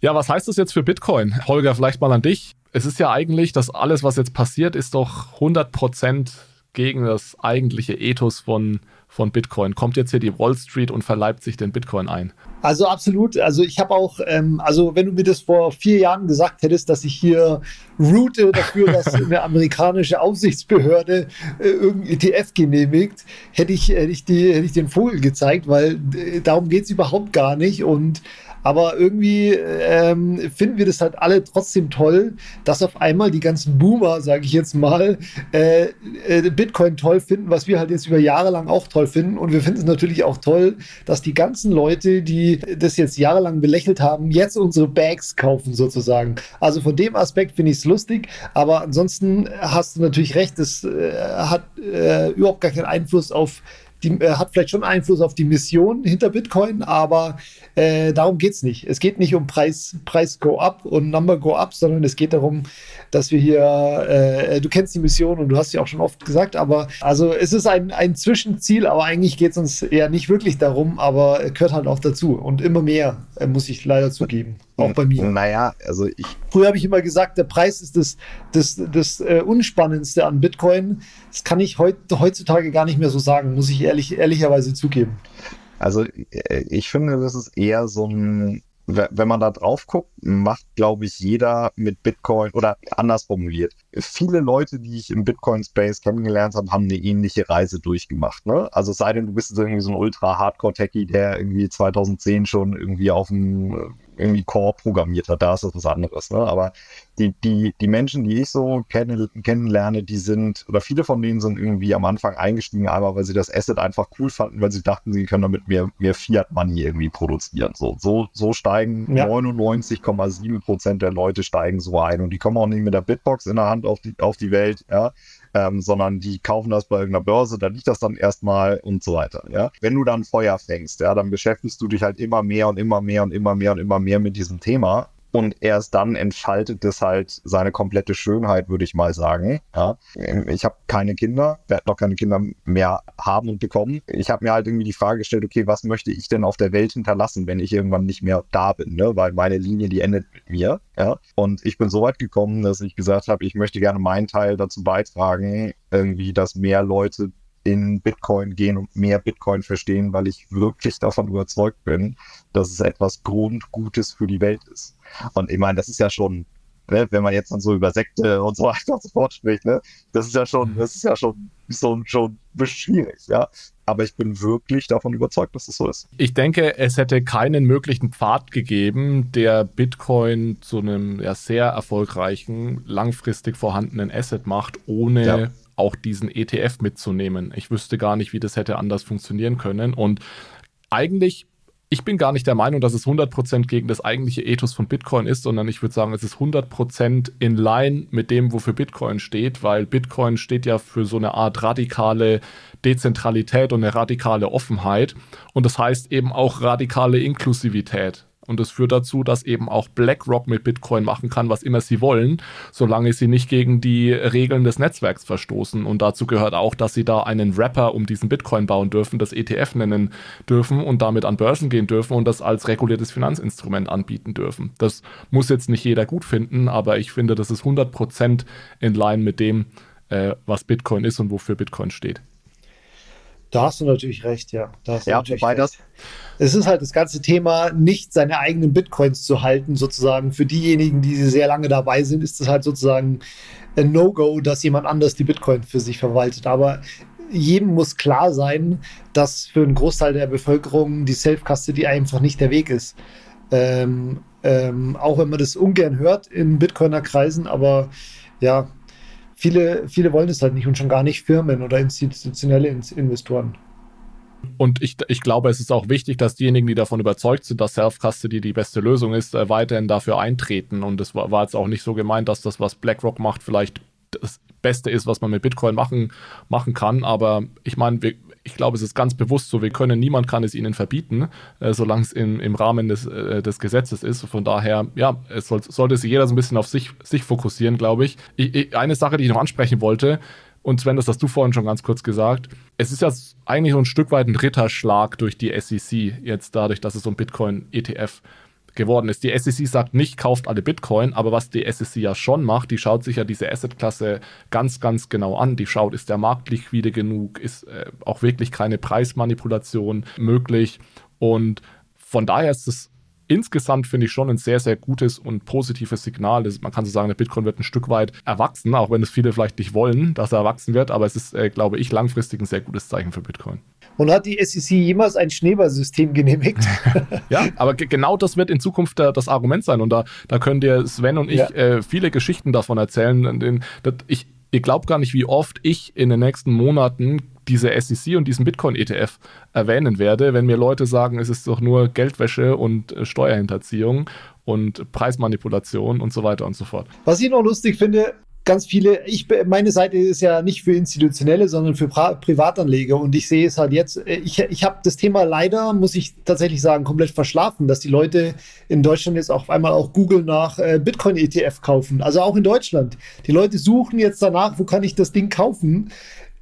Speaker 1: Ja, was heißt das jetzt für Bitcoin? Holger, vielleicht mal an dich. Es ist ja eigentlich, dass alles, was jetzt passiert, ist doch 100 Prozent gegen das eigentliche Ethos von, von Bitcoin. Kommt jetzt hier die Wall Street und verleibt sich den Bitcoin ein?
Speaker 2: Also absolut. Also ich habe auch, ähm, also wenn du mir das vor vier Jahren gesagt hättest, dass ich hier route dafür, dass *laughs* eine amerikanische Aufsichtsbehörde äh, irgendein ETF genehmigt, hätte ich, hätte ich, die, hätte ich den Vogel gezeigt, weil äh, darum geht es überhaupt gar nicht. Und aber irgendwie ähm, finden wir das halt alle trotzdem toll, dass auf einmal die ganzen Boomer, sage ich jetzt mal, äh, äh, Bitcoin toll finden, was wir halt jetzt über Jahre lang auch toll finden. Und wir finden es natürlich auch toll, dass die ganzen Leute, die das jetzt jahrelang belächelt haben, jetzt unsere Bags kaufen sozusagen. Also von dem Aspekt finde ich es lustig. Aber ansonsten hast du natürlich recht, es äh, hat äh, überhaupt gar keinen Einfluss auf die äh, hat vielleicht schon Einfluss auf die Mission hinter Bitcoin, aber äh, darum geht es nicht. Es geht nicht um Preis, Preis go up und Number go up, sondern es geht darum, dass wir hier, äh, du kennst die Mission und du hast sie auch schon oft gesagt, aber also es ist ein, ein Zwischenziel, aber eigentlich geht es uns eher nicht wirklich darum, aber gehört halt auch dazu und immer mehr, äh, muss ich leider zugeben. Auch bei mir.
Speaker 3: Naja, also ich.
Speaker 2: Früher habe ich immer gesagt, der Preis ist das, das, das äh, Unspannendste an Bitcoin. Das kann ich heut, heutzutage gar nicht mehr so sagen, muss ich ehrlich, ehrlicherweise zugeben.
Speaker 3: Also äh, ich finde, das ist eher so ein, wenn man da drauf guckt, macht, glaube ich, jeder mit Bitcoin oder anders formuliert. Viele Leute, die ich im Bitcoin-Space kennengelernt habe, haben eine ähnliche Reise durchgemacht. Ne? Also sei denn, du bist irgendwie so ein ultra-Hardcore-Techie, der irgendwie 2010 schon irgendwie auf dem irgendwie Core programmiert hat, da ist das was anderes. Ne? Aber die, die, die Menschen, die ich so kenn kennenlerne, die sind, oder viele von denen sind irgendwie am Anfang eingestiegen, einmal, weil sie das Asset einfach cool fanden, weil sie dachten, sie können damit mehr, mehr Fiat Money irgendwie produzieren. So, so, so steigen ja. 99,7 Prozent der Leute steigen so ein und die kommen auch nicht mit der Bitbox in der Hand auf die, auf die Welt, ja ähm, sondern die kaufen das bei irgendeiner Börse, da liegt das dann erstmal und so weiter. Ja, wenn du dann Feuer fängst, ja, dann beschäftigst du dich halt immer mehr und immer mehr und immer mehr und immer mehr mit diesem Thema und erst dann entfaltet es halt seine komplette Schönheit, würde ich mal sagen. Ja. Ich habe keine Kinder, werde noch keine Kinder mehr haben und bekommen. Ich habe mir halt irgendwie die Frage gestellt, okay, was möchte ich denn auf der Welt hinterlassen, wenn ich irgendwann nicht mehr da bin, ne? weil meine Linie, die endet mit mir. Ja. Und ich bin so weit gekommen, dass ich gesagt habe, ich möchte gerne meinen Teil dazu beitragen, irgendwie, dass mehr Leute in Bitcoin gehen und mehr Bitcoin verstehen, weil ich wirklich davon überzeugt bin, dass es etwas Grundgutes für die Welt ist. Und ich meine, das ist ja schon, ne, wenn man jetzt dann so über Sekte und so *laughs* weiter und so fort spricht, ne, das ist ja schon, das ist ja schon so schon schwierig, ja. Aber ich bin wirklich davon überzeugt, dass es so ist.
Speaker 1: Ich denke, es hätte keinen möglichen Pfad gegeben, der Bitcoin zu einem ja, sehr erfolgreichen, langfristig vorhandenen Asset macht, ohne ja auch diesen ETF mitzunehmen. Ich wüsste gar nicht, wie das hätte anders funktionieren können. Und eigentlich, ich bin gar nicht der Meinung, dass es 100% gegen das eigentliche Ethos von Bitcoin ist, sondern ich würde sagen, es ist 100% in line mit dem, wofür Bitcoin steht, weil Bitcoin steht ja für so eine Art radikale Dezentralität und eine radikale Offenheit. Und das heißt eben auch radikale Inklusivität. Und das führt dazu, dass eben auch BlackRock mit Bitcoin machen kann, was immer sie wollen, solange sie nicht gegen die Regeln des Netzwerks verstoßen. Und dazu gehört auch, dass sie da einen Wrapper um diesen Bitcoin bauen dürfen, das ETF nennen dürfen und damit an Börsen gehen dürfen und das als reguliertes Finanzinstrument anbieten dürfen. Das muss jetzt nicht jeder gut finden, aber ich finde, das ist 100% in line mit dem, äh, was Bitcoin ist und wofür Bitcoin steht.
Speaker 2: Da hast du natürlich recht, ja.
Speaker 3: Da ja, wobei recht. das.
Speaker 2: Es ist halt das ganze Thema, nicht seine eigenen Bitcoins zu halten, sozusagen. Für diejenigen, die sehr lange dabei sind, ist es halt sozusagen ein No-Go, dass jemand anders die Bitcoin für sich verwaltet. Aber jedem muss klar sein, dass für einen Großteil der Bevölkerung die Self-Custody einfach nicht der Weg ist. Ähm, ähm, auch wenn man das ungern hört in Bitcoiner-Kreisen, aber ja, viele, viele wollen es halt nicht und schon gar nicht Firmen oder institutionelle Investoren.
Speaker 1: Und ich, ich glaube, es ist auch wichtig, dass diejenigen, die davon überzeugt sind, dass Self-Custody die beste Lösung ist, äh, weiterhin dafür eintreten. Und es war, war jetzt auch nicht so gemeint, dass das, was BlackRock macht, vielleicht das Beste ist, was man mit Bitcoin machen, machen kann. Aber ich meine, ich glaube, es ist ganz bewusst so, wir können, niemand kann es ihnen verbieten, äh, solange es im, im Rahmen des, äh, des Gesetzes ist. Von daher, ja, es soll, sollte sich jeder so ein bisschen auf sich, sich fokussieren, glaube ich. ich, ich eine Sache, die ich noch ansprechen wollte, und Sven, das hast du vorhin schon ganz kurz gesagt. Es ist ja eigentlich so ein Stück weit ein Ritterschlag durch die SEC, jetzt dadurch, dass es so ein Bitcoin-ETF geworden ist. Die SEC sagt nicht, kauft alle Bitcoin, aber was die SEC ja schon macht, die schaut sich ja diese Assetklasse ganz, ganz genau an. Die schaut, ist der Markt liquide genug, ist äh, auch wirklich keine Preismanipulation möglich. Und von daher ist es insgesamt finde ich schon ein sehr, sehr gutes und positives Signal. Man kann so sagen, der Bitcoin wird ein Stück weit erwachsen, auch wenn es viele vielleicht nicht wollen, dass er erwachsen wird, aber es ist, äh, glaube ich, langfristig ein sehr gutes Zeichen für Bitcoin.
Speaker 2: Und hat die SEC jemals ein Schneeballsystem genehmigt? *laughs*
Speaker 1: ja, aber genau das wird in Zukunft äh, das Argument sein. Und da, da können dir Sven und ich ja. äh, viele Geschichten davon erzählen. Den, ich, ihr glaubt gar nicht, wie oft ich in den nächsten Monaten diese SEC und diesen Bitcoin-ETF erwähnen werde, wenn mir Leute sagen, es ist doch nur Geldwäsche und äh, Steuerhinterziehung und Preismanipulation und so weiter und so fort.
Speaker 2: Was ich noch lustig finde, ganz viele, ich, meine Seite ist ja nicht für Institutionelle, sondern für Pri Privatanleger und ich sehe es halt jetzt, äh, ich, ich habe das Thema leider, muss ich tatsächlich sagen, komplett verschlafen, dass die Leute in Deutschland jetzt auf einmal auch Google nach äh, Bitcoin-ETF kaufen, also auch in Deutschland. Die Leute suchen jetzt danach, wo kann ich das Ding kaufen?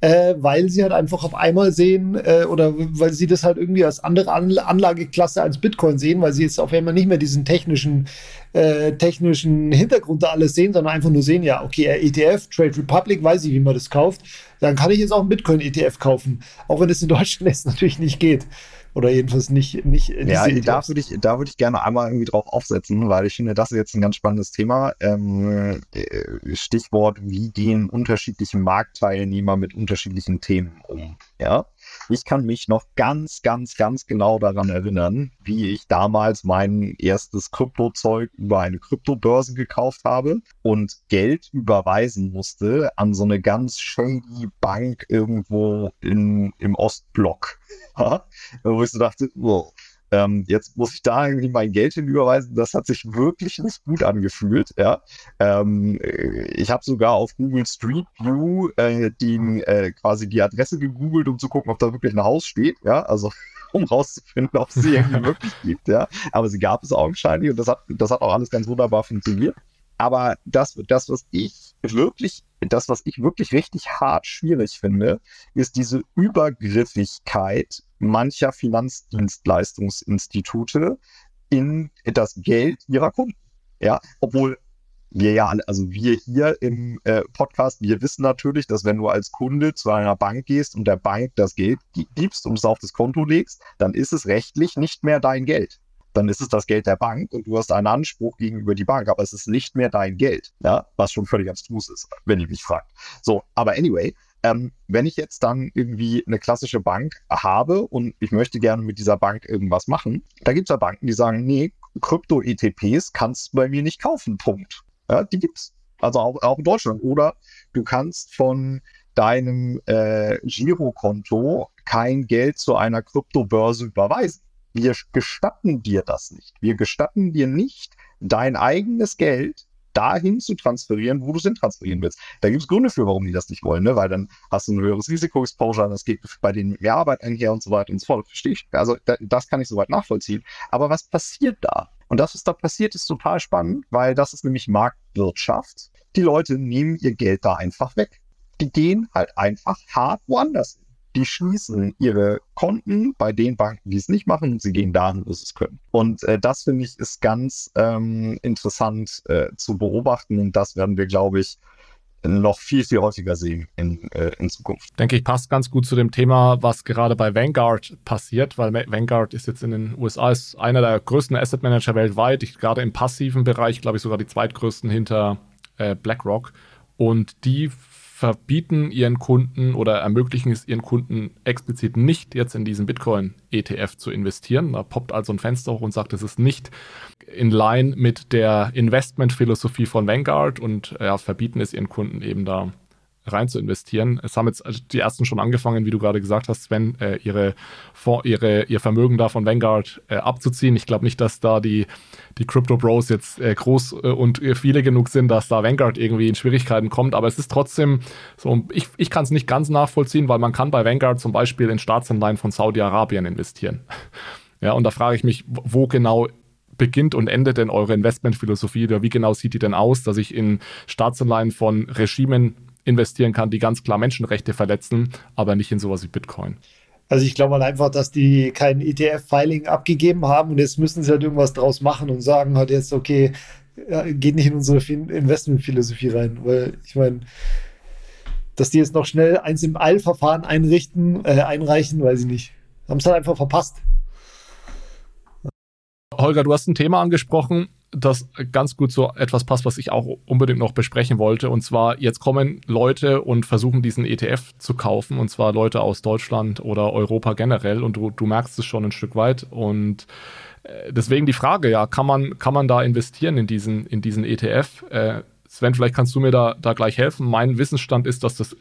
Speaker 2: Äh, weil sie halt einfach auf einmal sehen äh, oder weil sie das halt irgendwie als andere An Anlageklasse als Bitcoin sehen, weil sie jetzt auf einmal nicht mehr diesen technischen, äh, technischen Hintergrund da alles sehen, sondern einfach nur sehen, ja, okay, ETF, Trade Republic, weiß ich, wie man das kauft, dann kann ich jetzt auch einen Bitcoin-ETF kaufen, auch wenn es in Deutschland *laughs* jetzt natürlich nicht geht. Oder jedenfalls nicht. nicht
Speaker 3: ja, da würde ich, da würde ich gerne einmal irgendwie drauf aufsetzen, weil ich finde, das ist jetzt ein ganz spannendes Thema. Ähm, äh, Stichwort, wie gehen unterschiedliche Marktteilnehmer mit unterschiedlichen Themen um? Ja. Ich kann mich noch ganz, ganz, ganz genau daran erinnern, wie ich damals mein erstes Kryptozeug über eine Kryptobörse gekauft habe und Geld überweisen musste an so eine ganz shady Bank irgendwo in, im Ostblock. *laughs* Wo ich so dachte, wow, ähm, jetzt muss ich da irgendwie mein Geld hinüberweisen. Das hat sich wirklich nicht gut angefühlt. Ja, ähm, ich habe sogar auf Google Street View äh, den, äh, quasi die Adresse gegoogelt, um zu gucken, ob da wirklich ein Haus steht. Ja, also *laughs* um rauszufinden, ob es sie irgendwie *laughs* wirklich gibt. Ja, aber sie gab es augenscheinlich und das hat, das hat auch alles ganz wunderbar funktioniert. Aber das, das, was ich wirklich, das, was ich wirklich richtig hart schwierig finde, ist diese Übergriffigkeit mancher Finanzdienstleistungsinstitute in das Geld ihrer Kunden. Ja, obwohl wir ja alle, also wir hier im äh, Podcast, wir wissen natürlich, dass wenn du als Kunde zu einer Bank gehst und der Bank das Geld gibst und es auf das Konto legst, dann ist es rechtlich nicht mehr dein Geld. Dann ist es das Geld der Bank und du hast einen Anspruch gegenüber die Bank, aber es ist nicht mehr dein Geld, ja, was schon völlig abstrus ist, wenn ihr mich fragt. So, aber anyway, ähm, wenn ich jetzt dann irgendwie eine klassische Bank habe und ich möchte gerne mit dieser Bank irgendwas machen, da gibt es ja Banken, die sagen, nee, Krypto-ETPs kannst du bei mir nicht kaufen, Punkt. Ja, die gibt's. Also auch, auch in Deutschland. Oder du kannst von deinem äh, Girokonto kein Geld zu einer Kryptobörse überweisen. Wir gestatten dir das nicht. Wir gestatten dir nicht, dein eigenes Geld dahin zu transferieren, wo du es hin transferieren willst. Da gibt es Gründe für, warum die das nicht wollen, ne? weil dann hast du ein höheres Risiko-Exposure, das geht bei denen mehr Arbeit einher und so weiter und so fort. Verstehe ich. Also da, das kann ich soweit nachvollziehen. Aber was passiert da? Und das, was da passiert, ist total spannend, weil das ist nämlich Marktwirtschaft. Die Leute nehmen ihr Geld da einfach weg. Die gehen halt einfach hart woanders hin die schließen ihre Konten bei den Banken, die es nicht machen, sie gehen dahin, wo sie es können. Und äh, das finde ich ist ganz ähm, interessant äh, zu beobachten und das werden wir, glaube ich, noch viel, viel häufiger sehen in, äh, in Zukunft.
Speaker 1: Denke ich, passt ganz gut zu dem Thema, was gerade bei Vanguard passiert, weil Vanguard ist jetzt in den USA ist einer der größten Asset Manager weltweit, ich, gerade im passiven Bereich, glaube ich, sogar die zweitgrößten hinter äh, BlackRock. Und die verbieten ihren Kunden oder ermöglichen es ihren Kunden explizit nicht, jetzt in diesen Bitcoin-ETF zu investieren. Da poppt also ein Fenster hoch und sagt, es ist nicht in line mit der Investmentphilosophie von Vanguard und ja, verbieten es ihren Kunden eben da rein zu investieren. Es haben jetzt die ersten schon angefangen, wie du gerade gesagt hast, Sven, äh, ihre, ihre, ihr Vermögen da von Vanguard äh, abzuziehen. Ich glaube nicht, dass da die, die Crypto Bros jetzt äh, groß äh, und viele genug sind, dass da Vanguard irgendwie in Schwierigkeiten kommt. Aber es ist trotzdem so, ich, ich kann es nicht ganz nachvollziehen, weil man kann bei Vanguard zum Beispiel in Staatsanleihen von Saudi-Arabien investieren. *laughs* Ja, und da frage ich mich, wo genau beginnt und endet denn eure Investmentphilosophie oder wie genau sieht die denn aus, dass ich in Staatsanleihen von Regimen investieren kann, die ganz klar Menschenrechte verletzen, aber nicht in sowas wie Bitcoin.
Speaker 2: Also ich glaube halt einfach, dass die kein ETF-Filing abgegeben haben und jetzt müssen sie halt irgendwas draus machen und sagen halt jetzt, okay, geht nicht in unsere Investmentphilosophie rein, weil ich meine, dass die jetzt noch schnell eins im Eilverfahren einrichten, äh, einreichen, weiß ich nicht. Haben es halt einfach verpasst.
Speaker 1: Holger, du hast ein Thema angesprochen, das ganz gut so etwas passt, was ich auch unbedingt noch besprechen wollte. Und zwar, jetzt kommen Leute und versuchen diesen ETF zu kaufen, und zwar Leute aus Deutschland oder Europa generell. Und du, du merkst es schon ein Stück weit. Und äh, deswegen die Frage, ja, kann man, kann man da investieren in diesen, in diesen ETF? Äh, Sven, vielleicht kannst du mir da, da gleich helfen. Mein Wissensstand ist, dass das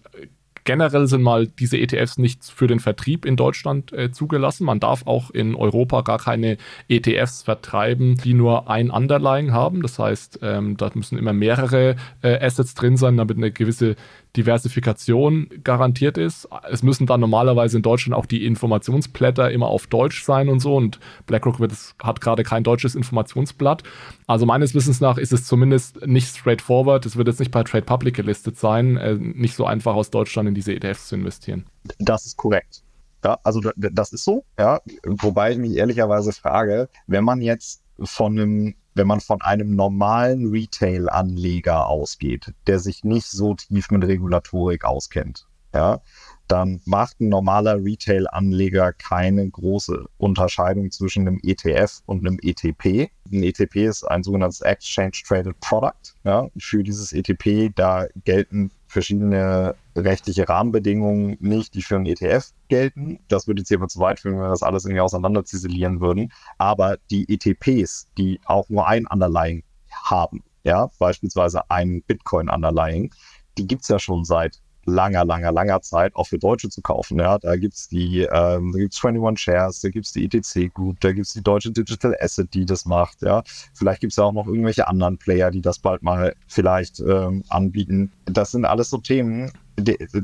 Speaker 1: generell sind mal diese ETFs nicht für den Vertrieb in Deutschland äh, zugelassen. Man darf auch in Europa gar keine ETFs vertreiben, die nur ein Underlying haben. Das heißt, ähm, da müssen immer mehrere äh, Assets drin sein, damit eine gewisse Diversifikation garantiert ist. Es müssen dann normalerweise in Deutschland auch die Informationsblätter immer auf Deutsch sein und so. Und BlackRock wird, hat gerade kein deutsches Informationsblatt. Also meines Wissens nach ist es zumindest nicht straightforward. Es wird jetzt nicht bei Trade Public gelistet sein, äh, nicht so einfach aus Deutschland in diese ETFs zu investieren.
Speaker 3: Das ist korrekt. Ja, also das ist so, ja. Wobei ich mich ehrlicherweise frage, wenn man jetzt von einem wenn man von einem normalen Retail-Anleger ausgeht, der sich nicht so tief mit Regulatorik auskennt, ja, dann macht ein normaler Retail-Anleger keine große Unterscheidung zwischen einem ETF und einem ETP. Ein ETP ist ein sogenanntes Exchange Traded Product. Ja. Für dieses ETP, da gelten verschiedene rechtliche Rahmenbedingungen nicht, die für einen ETF gelten. Das würde jetzt hier aber zu weit führen, wenn wir das alles irgendwie auseinander ziselieren würden. Aber die ETPs, die auch nur ein Underlying haben, ja, beispielsweise ein Bitcoin-Underlying, die gibt es ja schon seit langer, langer, langer Zeit auch für Deutsche zu kaufen. Ja, da gibt's die, ähm, da gibt's 21 Shares, da gibt's die ETC Group, da gibt's die Deutsche Digital Asset, die das macht. Ja, vielleicht gibt's ja auch noch irgendwelche anderen Player, die das bald mal vielleicht ähm, anbieten. Das sind alles so Themen,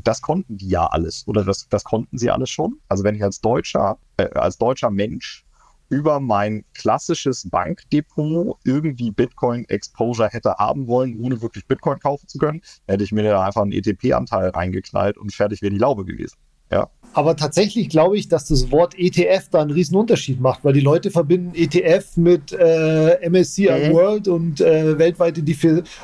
Speaker 3: das konnten die ja alles oder das, das konnten sie alles schon. Also wenn ich als Deutscher, äh, als deutscher Mensch über mein klassisches Bankdepot irgendwie Bitcoin-Exposure hätte haben wollen, ohne wirklich Bitcoin kaufen zu können, hätte ich mir da einfach einen ETP-Anteil reingeknallt und fertig wäre die Laube gewesen. Ja.
Speaker 2: Aber tatsächlich glaube ich, dass das Wort ETF da einen riesen Unterschied macht, weil die Leute verbinden ETF mit äh, MSCI mhm. World und äh, weltweite die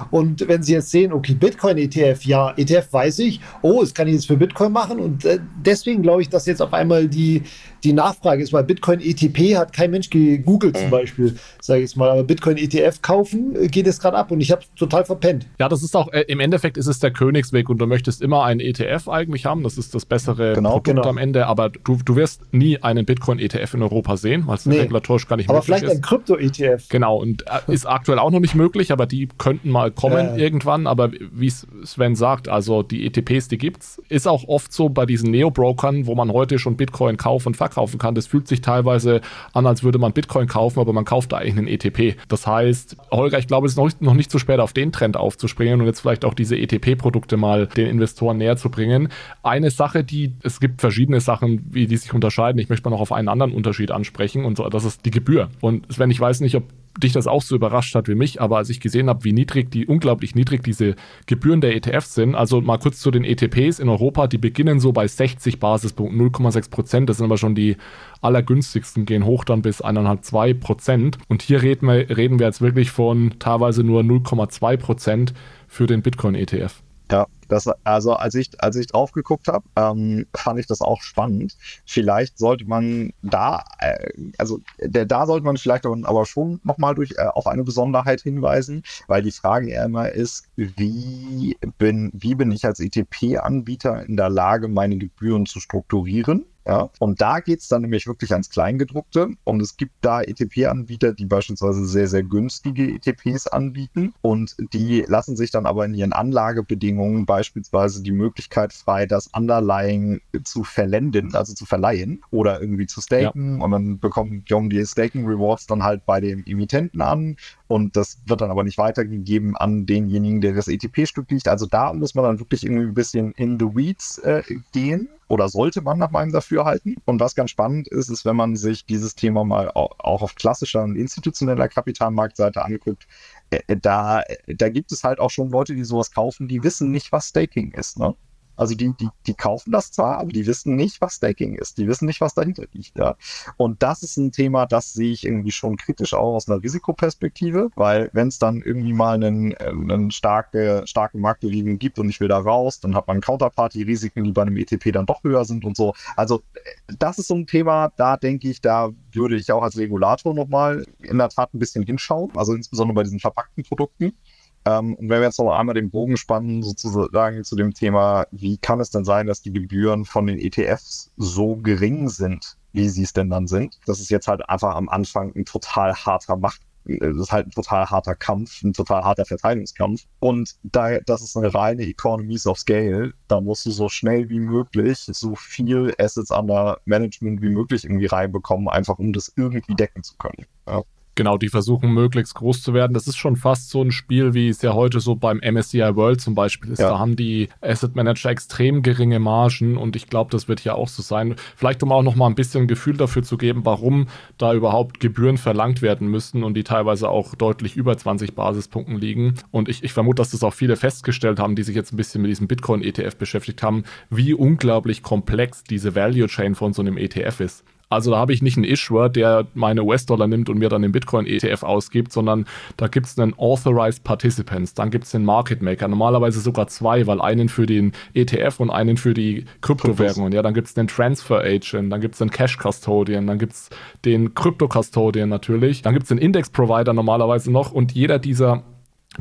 Speaker 2: und wenn sie jetzt sehen, okay, Bitcoin ETF, ja, ETF weiß ich, oh, das kann ich jetzt für Bitcoin machen und äh, deswegen glaube ich, dass jetzt auf einmal die die Nachfrage ist, weil Bitcoin ETP hat kein Mensch gegoogelt zum mhm. Beispiel, sage ich jetzt mal, aber Bitcoin ETF kaufen äh, geht es gerade ab und ich habe total verpennt.
Speaker 1: Ja, das ist auch, äh, im Endeffekt ist es der Königsweg und du möchtest immer einen ETF eigentlich haben, das ist das bessere genau, Produkt genau. am Ende, aber du, du wirst nie einen Bitcoin ETF in Europa sehen, weil es nee. regulatorisch gar nicht
Speaker 2: aber möglich ist. Aber vielleicht ein Krypto-ETF.
Speaker 1: Genau, und äh, ist aktuell auch noch nicht möglich, aber die könnten mal kommen äh. irgendwann, aber wie Sven sagt, also die ETPs, die gibt's, ist auch oft so bei diesen Neo-Brokern, wo man heute schon Bitcoin kaufen und verkaufen kaufen kann. Das fühlt sich teilweise an, als würde man Bitcoin kaufen, aber man kauft da eigentlich einen ETP. Das heißt, Holger, ich glaube, es ist noch, noch nicht zu spät, auf den Trend aufzuspringen und jetzt vielleicht auch diese ETP-Produkte mal den Investoren näher zu bringen. Eine Sache, die, es gibt verschiedene Sachen, wie die sich unterscheiden. Ich möchte mal noch auf einen anderen Unterschied ansprechen und so, das ist die Gebühr. Und Sven, ich weiß nicht, ob dich das auch so überrascht hat wie mich, aber als ich gesehen habe, wie niedrig die, unglaublich niedrig diese Gebühren der ETFs sind, also mal kurz zu den ETPs in Europa, die beginnen so bei 60 Basispunkten, 0,6 Prozent, das sind aber schon die allergünstigsten, gehen hoch dann bis 1,5, 2 Prozent. Und hier reden wir, reden wir jetzt wirklich von teilweise nur 0,2 Prozent für den Bitcoin-ETF.
Speaker 3: Ja, das, also als ich, als ich drauf geguckt habe, ähm, fand ich das auch spannend. Vielleicht sollte man da, äh, also der, da sollte man vielleicht aber schon nochmal durch äh, auf eine Besonderheit hinweisen, weil die Frage eher immer ist, wie bin, wie bin ich als ETP-Anbieter in der Lage, meine Gebühren zu strukturieren? Ja, und da geht's dann nämlich wirklich ans Kleingedruckte. Und es gibt da ETP-Anbieter, die beispielsweise sehr, sehr günstige ETPs anbieten. Und die lassen sich dann aber in ihren Anlagebedingungen beispielsweise die Möglichkeit frei, das Underlying zu verlenden, also zu verleihen oder irgendwie zu staken. Ja. Und dann bekommen die Staking Rewards dann halt bei dem Emittenten an. Und das wird dann aber nicht weitergegeben an denjenigen, der das ETP-Stück liegt. Also da muss man dann wirklich irgendwie ein bisschen in the weeds äh, gehen oder sollte man nach meinem Dafürhalten. Und was ganz spannend ist, ist, wenn man sich dieses Thema mal auch auf klassischer und institutioneller Kapitalmarktseite anguckt, äh, äh, da, äh, da gibt es halt auch schon Leute, die sowas kaufen, die wissen nicht, was Staking ist. Ne? Also die, die, die kaufen das zwar, aber die wissen nicht, was Staking ist. Die wissen nicht, was dahinter liegt. Ja. Und das ist ein Thema, das sehe ich irgendwie schon kritisch auch aus einer Risikoperspektive, weil wenn es dann irgendwie mal einen, äh, einen starke, starke Marktbewegung gibt und ich will da raus, dann hat man Counterparty-Risiken, die bei einem ETP dann doch höher sind und so. Also äh, das ist so ein Thema, da denke ich, da würde ich auch als Regulator nochmal in der Tat ein bisschen hinschauen. Also insbesondere bei diesen verpackten Produkten. Ähm, und wenn wir jetzt noch einmal den Bogen spannen, sozusagen zu dem Thema, wie kann es denn sein, dass die Gebühren von den ETFs so gering sind, wie sie es denn dann sind? Das ist jetzt halt einfach am Anfang ein total harter Macht das ist halt ein total harter Kampf, ein total harter Verteidigungskampf. Und da, das ist eine reine Economies of Scale. Da musst du so schnell wie möglich so viel Assets under Management wie möglich irgendwie reinbekommen, einfach um das irgendwie decken zu können. Ja.
Speaker 1: Genau, die versuchen möglichst groß zu werden. Das ist schon fast so ein Spiel, wie es ja heute so beim MSCI World zum Beispiel ist. Ja. Da haben die Asset Manager extrem geringe Margen und ich glaube, das wird hier auch so sein. Vielleicht um auch noch mal ein bisschen Gefühl dafür zu geben, warum da überhaupt Gebühren verlangt werden müssen und die teilweise auch deutlich über 20 Basispunkten liegen. Und ich, ich vermute, dass das auch viele festgestellt haben, die sich jetzt ein bisschen mit diesem Bitcoin-ETF beschäftigt haben, wie unglaublich komplex diese Value Chain von so einem ETF ist. Also da habe ich nicht einen Issuer, der meine US-Dollar nimmt und mir dann den Bitcoin-ETF ausgibt, sondern da gibt es einen Authorized Participants, dann gibt es den Market Maker, normalerweise sogar zwei, weil einen für den ETF und einen für die Kryptowährungen. Ja, dann gibt es den Transfer Agent, dann gibt es den Cash Custodian, dann gibt es den Crypto Custodian natürlich, dann gibt es den Index Provider normalerweise noch und jeder dieser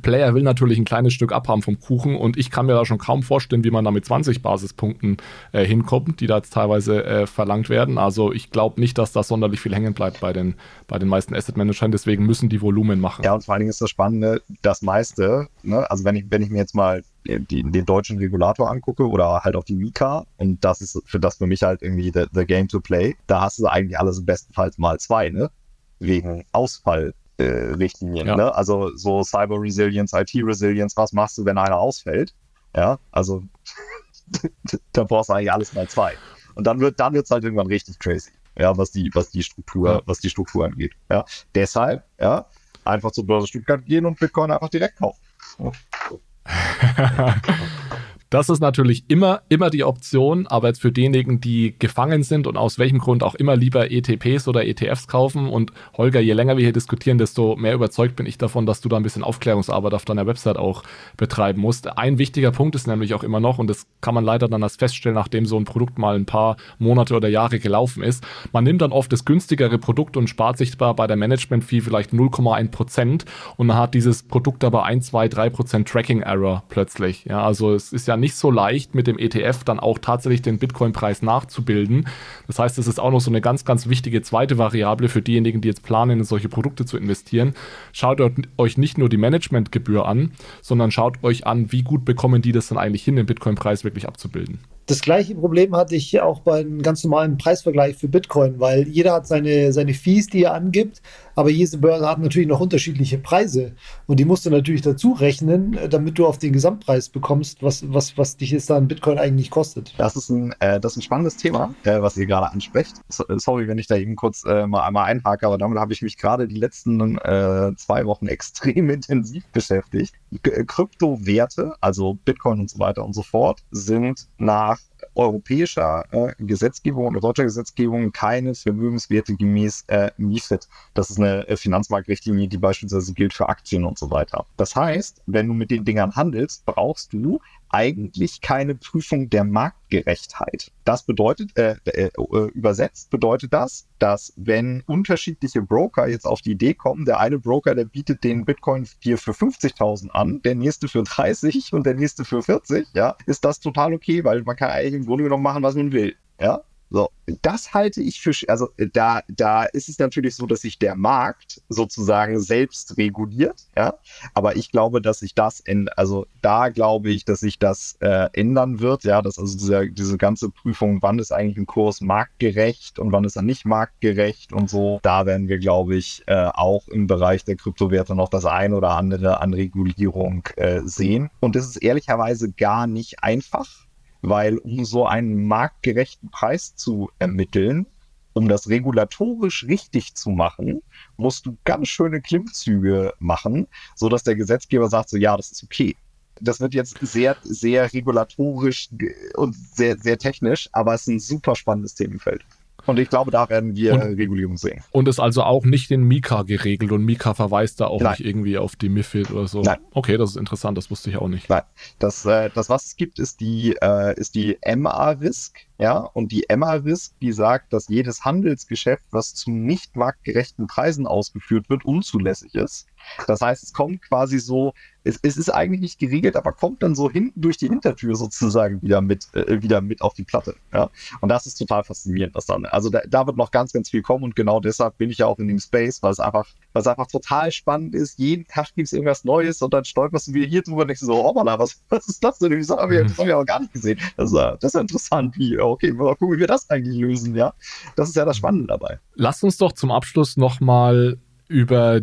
Speaker 1: Player will natürlich ein kleines Stück abhaben vom Kuchen und ich kann mir da schon kaum vorstellen, wie man da mit 20 Basispunkten äh, hinkommt, die da jetzt teilweise äh, verlangt werden. Also ich glaube nicht, dass da sonderlich viel hängen bleibt bei den, bei den meisten Asset Managern, deswegen müssen die Volumen machen.
Speaker 3: Ja, und vor allen Dingen ist das Spannende, das meiste, ne, also wenn ich, wenn ich mir jetzt mal die, den deutschen Regulator angucke oder halt auch die Mika und das ist für das für mich halt irgendwie the, the game to play, da hast du eigentlich alles im besten Fall mal zwei, ne? Wegen Ausfall äh, Richtlinien. Ja. Ne? Also so Cyber Resilience, IT Resilience, was machst du, wenn einer ausfällt? Ja, also *laughs* da brauchst du eigentlich alles mal zwei. Und dann wird dann wird's halt irgendwann richtig crazy. Ja, was die was die Struktur, ja. was die Struktur angeht. Ja, deshalb ja einfach zur Börse Stuttgart gehen und Bitcoin einfach direkt kaufen. *laughs* *laughs*
Speaker 1: Das ist natürlich immer, immer die Option, aber jetzt für diejenigen, die gefangen sind und aus welchem Grund auch immer lieber ETPs oder ETFs kaufen und Holger, je länger wir hier diskutieren, desto mehr überzeugt bin ich davon, dass du da ein bisschen Aufklärungsarbeit auf deiner Website auch betreiben musst. Ein wichtiger Punkt ist nämlich auch immer noch, und das kann man leider dann erst feststellen, nachdem so ein Produkt mal ein paar Monate oder Jahre gelaufen ist. Man nimmt dann oft das günstigere Produkt und spart sich bei der Management-Fee vielleicht 0,1 Prozent und dann hat dieses Produkt aber 1, 2, 3 Prozent Tracking-Error plötzlich. Ja, also es ist ja nicht so leicht, mit dem ETF dann auch tatsächlich den Bitcoin-Preis nachzubilden. Das heißt, es ist auch noch so eine ganz, ganz wichtige zweite Variable für diejenigen, die jetzt planen, in solche Produkte zu investieren. Schaut euch nicht nur die Managementgebühr an, sondern schaut euch an, wie gut bekommen die das dann eigentlich hin, den Bitcoin-Preis wirklich abzubilden.
Speaker 2: Das gleiche Problem hatte ich auch beim ganz normalen Preisvergleich für Bitcoin, weil jeder hat seine, seine Fees, die er angibt, aber jede Börse hat natürlich noch unterschiedliche Preise und die musst du natürlich dazu rechnen, damit du auf den Gesamtpreis bekommst, was, was, was dich jetzt dann Bitcoin eigentlich kostet.
Speaker 3: Das ist ein, äh, das ist ein spannendes Thema, äh, was ihr gerade ansprecht. So, sorry, wenn ich da eben kurz äh, mal einmal einhake, aber damit habe ich mich gerade die letzten äh, zwei Wochen *laughs* extrem intensiv beschäftigt. K Kryptowerte, also Bitcoin und so weiter und so fort, sind nach europäischer äh, Gesetzgebung oder deutscher Gesetzgebung keine Vermögenswerte gemäß äh, MIFID. Das ist eine äh, Finanzmarktrichtlinie, die beispielsweise gilt für Aktien und so weiter. Das heißt, wenn du mit den Dingern handelst, brauchst du eigentlich keine Prüfung der Marktgerechtheit. Das bedeutet, äh, äh, äh, übersetzt bedeutet das, dass wenn unterschiedliche Broker jetzt auf die Idee kommen, der eine Broker, der bietet den Bitcoin dir für 50.000 an, der nächste für 30 und der nächste für 40, ja, ist das total okay, weil man kann eigentlich im Grunde genommen machen, was man will. Ja, so, das halte ich für, also äh, da, da ist es natürlich so, dass sich der Markt sozusagen selbst reguliert, ja. Aber ich glaube, dass sich das, in, also da glaube ich, dass sich das äh, ändern wird, ja, dass also diese, diese ganze Prüfung, wann ist eigentlich ein Kurs marktgerecht und wann ist er nicht marktgerecht und so, da werden wir, glaube ich, äh, auch im Bereich der Kryptowerte noch das ein oder andere an Regulierung äh, sehen. Und das ist ehrlicherweise gar nicht einfach weil um so einen marktgerechten Preis zu ermitteln, um das regulatorisch richtig zu machen, musst du ganz schöne Klimmzüge machen, so dass der Gesetzgeber sagt, so ja, das ist okay. Das wird jetzt sehr, sehr regulatorisch und sehr, sehr technisch, aber es ist ein super spannendes Themenfeld. Und ich glaube, da werden wir
Speaker 1: und,
Speaker 3: Regulierung sehen.
Speaker 1: Und ist also auch nicht in Mika geregelt und Mika verweist da auch Nein. nicht irgendwie auf die MIFID oder so. Nein. Okay, das ist interessant, das wusste ich auch nicht.
Speaker 3: Nein. Das, äh, das was es gibt, ist die, äh, ist die MA-Risk. Ja, und die MA-Risk, die sagt, dass jedes Handelsgeschäft, was zu nicht marktgerechten Preisen ausgeführt wird, unzulässig ist. Das heißt, es kommt quasi so, es, es ist eigentlich nicht geregelt, aber kommt dann so hinten durch die Hintertür sozusagen wieder mit, äh, wieder mit auf die Platte. Ja, und das ist total faszinierend, was dann. Also da, da wird noch ganz, ganz viel kommen und genau deshalb bin ich ja auch in dem Space, weil es einfach, weil es einfach total spannend ist. Jeden Tag gibt es irgendwas Neues und dann stolperst du wieder hier drüber und denkst so, oh Mann, was, *laughs* was ist das denn? Das habe ich, das hab ich aber gar nicht gesehen. Das, ist, das ist interessant, wie, okay, mal gucken, wie wir das eigentlich lösen, ja. Das ist ja das Spannende dabei.
Speaker 1: Lass uns doch zum Abschluss nochmal über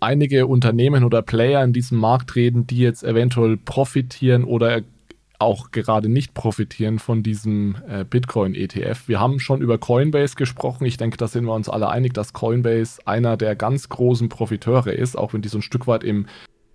Speaker 1: einige Unternehmen oder Player in diesem Markt reden, die jetzt eventuell profitieren oder auch gerade nicht profitieren von diesem äh, Bitcoin-ETF. Wir haben schon über Coinbase gesprochen. Ich denke, da sind wir uns alle einig, dass Coinbase einer der ganz großen Profiteure ist, auch wenn die so ein Stück weit im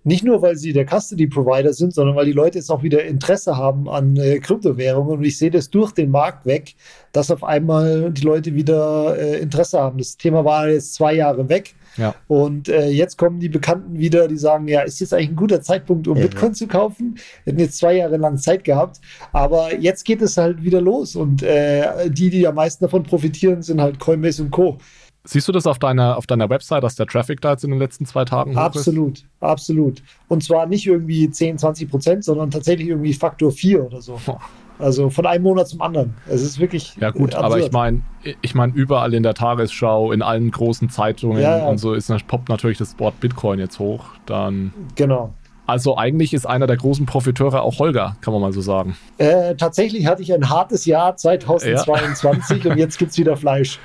Speaker 2: nicht nur, weil sie der Custody-Provider sind, sondern weil die Leute jetzt auch wieder Interesse haben an äh, Kryptowährungen. Und ich sehe das durch den Markt weg, dass auf einmal die Leute wieder äh, Interesse haben. Das Thema war jetzt zwei Jahre weg. Ja. Und äh, jetzt kommen die Bekannten wieder, die sagen, ja, ist jetzt eigentlich ein guter Zeitpunkt, um ja, Bitcoin ja. zu kaufen? Wir hätten jetzt zwei Jahre lang Zeit gehabt, aber jetzt geht es halt wieder los und äh, die, die am meisten davon profitieren, sind halt Coinbase und Co.
Speaker 1: Siehst du das auf deiner, auf deiner Website, dass der Traffic da jetzt in den letzten zwei Tagen
Speaker 2: hoch Absolut, ist? absolut. Und zwar nicht irgendwie 10, 20 Prozent, sondern tatsächlich irgendwie Faktor 4 oder so. Oh. Also von einem Monat zum anderen. Es ist wirklich.
Speaker 1: Ja, gut, absurd. aber ich meine, ich meine, überall in der Tagesschau, in allen großen Zeitungen ja, ja. und so ist poppt natürlich das Wort Bitcoin jetzt hoch. Dann.
Speaker 2: Genau.
Speaker 1: Also eigentlich ist einer der großen Profiteure auch Holger, kann man mal so sagen.
Speaker 2: Äh, tatsächlich hatte ich ein hartes Jahr 2022 ja. und jetzt gibt es wieder Fleisch.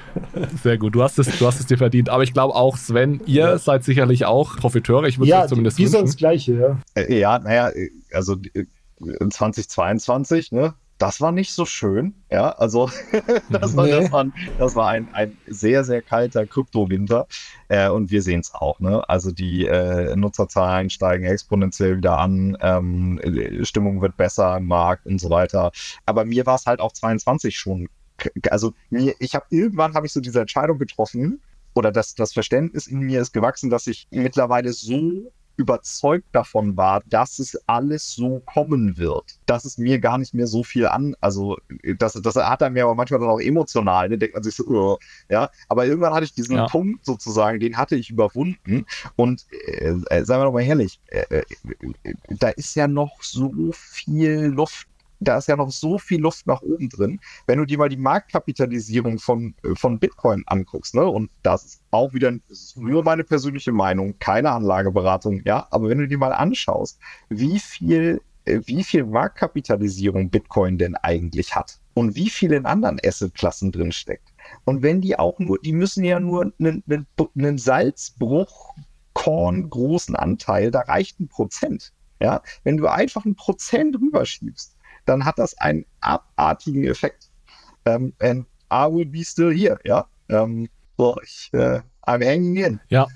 Speaker 1: Sehr gut, du hast, es, du hast es dir verdient. Aber ich glaube auch, Sven, ihr ja. seid sicherlich auch Profiteure. Ich würde ja, zumindest
Speaker 2: die, die wünschen. das Gleiche,
Speaker 3: ja. Äh, ja, naja, also 2022, äh, ne? Das war nicht so schön. Ja, also *laughs* das war, das war, das war ein, ein sehr, sehr kalter Kryptowinter. Äh, und wir sehen es auch. Ne? Also die äh, Nutzerzahlen steigen exponentiell wieder an, ähm, Stimmung wird besser im Markt und so weiter. Aber mir war es halt auch 22 schon. Also mir, ich habe irgendwann habe ich so diese Entscheidung getroffen, oder das, das Verständnis in mir ist gewachsen, dass ich mittlerweile so überzeugt davon war, dass es alles so kommen wird, dass es mir gar nicht mehr so viel an, also das, das hat er mir aber manchmal dann auch emotional, ne, denkt man sich so, oh, ja, aber irgendwann hatte ich diesen ja. Punkt sozusagen, den hatte ich überwunden. Und äh, äh seien wir doch mal ehrlich, äh, äh, da ist ja noch so viel Luft da ist ja noch so viel Luft nach oben drin. Wenn du dir mal die Marktkapitalisierung von, äh, von Bitcoin anguckst, ne, und das ist auch wieder, ist nur meine persönliche Meinung, keine Anlageberatung, ja, aber wenn du dir mal anschaust, wie viel, äh, wie viel Marktkapitalisierung Bitcoin denn eigentlich hat und wie viel in anderen Assetklassen drin steckt. Und wenn die auch nur, die müssen ja nur einen, einen, einen Salzbruch Korn großen Anteil, da reicht ein Prozent. Ja, wenn du einfach ein Prozent rüberschiebst, dann hat das einen abartigen Effekt. Ähm, and I will be still here, ja. Ähm, so, ich äh, Hanging in.
Speaker 1: Ja,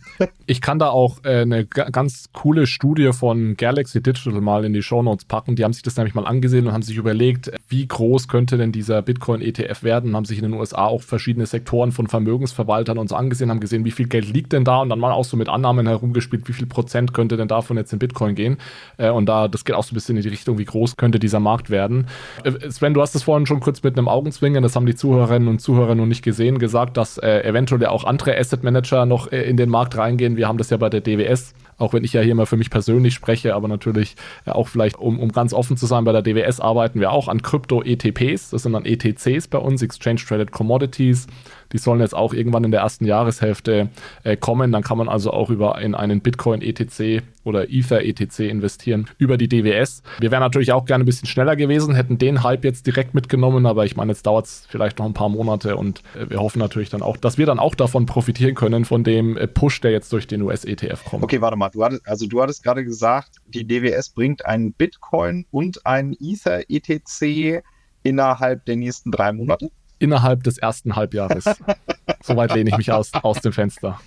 Speaker 1: ich kann da auch äh, eine ganz coole Studie von Galaxy Digital mal in die Show Notes packen. Die haben sich das nämlich mal angesehen und haben sich überlegt, wie groß könnte denn dieser Bitcoin-ETF werden und haben sich in den USA auch verschiedene Sektoren von Vermögensverwaltern und so angesehen, haben gesehen, wie viel Geld liegt denn da und dann mal auch so mit Annahmen herumgespielt, wie viel Prozent könnte denn davon jetzt in Bitcoin gehen. Äh, und da, das geht auch so ein bisschen in die Richtung, wie groß könnte dieser Markt werden. Äh, Sven, du hast es vorhin schon kurz mit einem Augenzwinkern, das haben die Zuhörerinnen und Zuhörer noch nicht gesehen, gesagt, dass äh, eventuell auch andere Asset Manager Manager noch äh, in den Markt reingehen. Wir haben das ja bei der DWS, auch wenn ich ja hier mal für mich persönlich spreche, aber natürlich auch vielleicht, um, um ganz offen zu sein, bei der DWS arbeiten wir auch an Krypto-ETPs. Das sind dann ETCs bei uns, Exchange Traded Commodities. Die sollen jetzt auch irgendwann in der ersten Jahreshälfte äh, kommen. Dann kann man also auch über in einen Bitcoin ETC oder Ether ETC investieren über die DWS. Wir wären natürlich auch gerne ein bisschen schneller gewesen, hätten den Hype jetzt direkt mitgenommen, aber ich meine, jetzt dauert es vielleicht noch ein paar Monate und äh, wir hoffen natürlich dann auch, dass wir dann auch davon profitieren können, von dem äh, Push, der jetzt durch den US-ETF kommt.
Speaker 3: Okay, warte mal. Du hattest, also du hattest gerade gesagt, die DWS bringt einen Bitcoin und einen Ether ETC innerhalb der nächsten drei Monate?
Speaker 1: Innerhalb des ersten Halbjahres. *laughs* Soweit lehne ich mich aus, aus dem Fenster.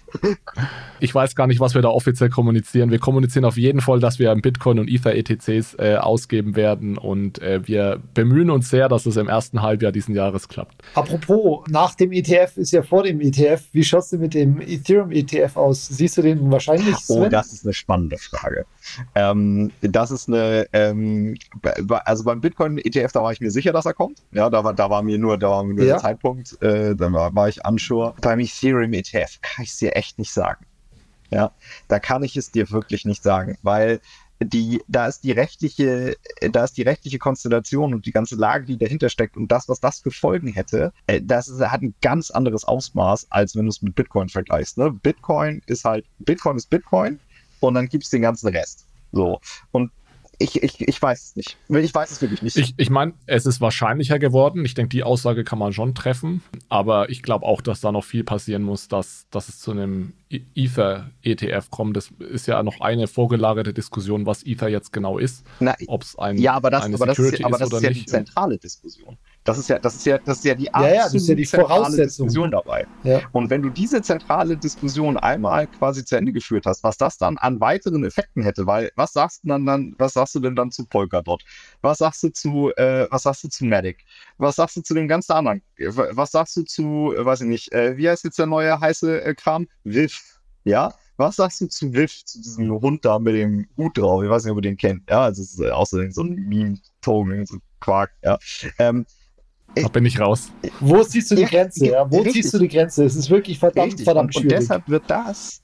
Speaker 1: Ich weiß gar nicht, was wir da offiziell kommunizieren. Wir kommunizieren auf jeden Fall, dass wir Bitcoin und Ether ETCs äh, ausgeben werden und äh, wir bemühen uns sehr, dass es im ersten Halbjahr diesen Jahres klappt.
Speaker 2: Apropos, nach dem ETF ist ja vor dem ETF. Wie schaut es denn mit dem Ethereum ETF aus? Siehst du den wahrscheinlich?
Speaker 3: Oh, Sven? Oh, das ist eine spannende Frage. Ähm, das ist eine, ähm, also beim Bitcoin ETF, da war ich mir sicher, dass er kommt. Ja, da war, da war mir nur, da war mir nur ja. der Zeitpunkt, äh, dann war, war ich unsure. Beim Ethereum ETF kann ich es dir echt nicht sagen. Ja, da kann ich es dir wirklich nicht sagen, weil die, da ist die rechtliche, da ist die rechtliche Konstellation und die ganze Lage, die dahinter steckt und das, was das für Folgen hätte, äh, das ist, hat ein ganz anderes Ausmaß, als wenn du es mit Bitcoin vergleichst. Ne? Bitcoin ist halt, Bitcoin ist Bitcoin und dann gibt es den ganzen Rest. So. Und ich, ich, ich weiß es nicht. Ich weiß es wirklich nicht.
Speaker 1: Ich, ich meine, es ist wahrscheinlicher geworden. Ich denke, die Aussage kann man schon treffen. Aber ich glaube auch, dass da noch viel passieren muss, dass, dass es zu einem e- Ether-ETF kommt. Das ist ja noch eine vorgelagerte Diskussion, was Ether jetzt genau ist.
Speaker 3: Ob es ein Ja, aber das, aber das ist, aber das ist ja die zentrale Diskussion. Das ist ja, das ist ja, das ist ja die
Speaker 2: absolut ja, ja, das ist ja die Voraussetzung.
Speaker 3: Diskussion dabei. Ja. Und wenn du diese zentrale Diskussion einmal quasi zu Ende geführt hast, was das dann an weiteren Effekten hätte, weil was sagst du dann, dann was sagst du denn dann zu Polkadot? Was sagst du zu, äh, was sagst du zu Medic? Was sagst du zu dem ganzen anderen? Was sagst du zu, äh, weiß ich nicht, äh, wie heißt jetzt der neue heiße äh, Kram? Wilf. Ja, was sagst du zu Wilf, zu diesem Hund da mit dem Hut drauf? Ich weiß nicht, ob ihr den kennt. Ja, also es ist außerdem so ein Meme-Token, so Quark. Ja. Ähm,
Speaker 1: da bin ich raus.
Speaker 2: Wo siehst du die Grenze? Ja? Wo Richtig. ziehst du die Grenze? Es ist wirklich verdammt, Richtig. verdammt
Speaker 3: schwierig. Und deshalb wird das,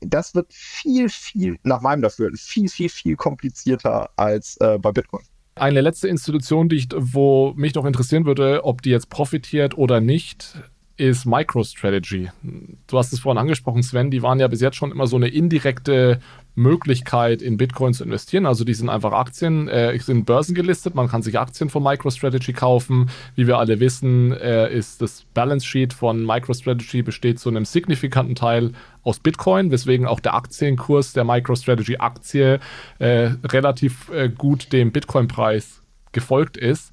Speaker 3: das wird viel, viel, nach meinem Dafür, viel, viel, viel komplizierter als äh, bei Bitcoin.
Speaker 1: Eine letzte Institution, die ich, wo mich noch interessieren würde, ob die jetzt profitiert oder nicht, ist MicroStrategy. Du hast es vorhin angesprochen, Sven, die waren ja bis jetzt schon immer so eine indirekte Möglichkeit, in Bitcoin zu investieren. Also die sind einfach Aktien, äh, sind börsengelistet, man kann sich Aktien von MicroStrategy kaufen. Wie wir alle wissen, äh, ist das Balance Sheet von MicroStrategy besteht zu einem signifikanten Teil aus Bitcoin, weswegen auch der Aktienkurs der MicroStrategy-Aktie äh, relativ äh, gut dem Bitcoin-Preis gefolgt ist.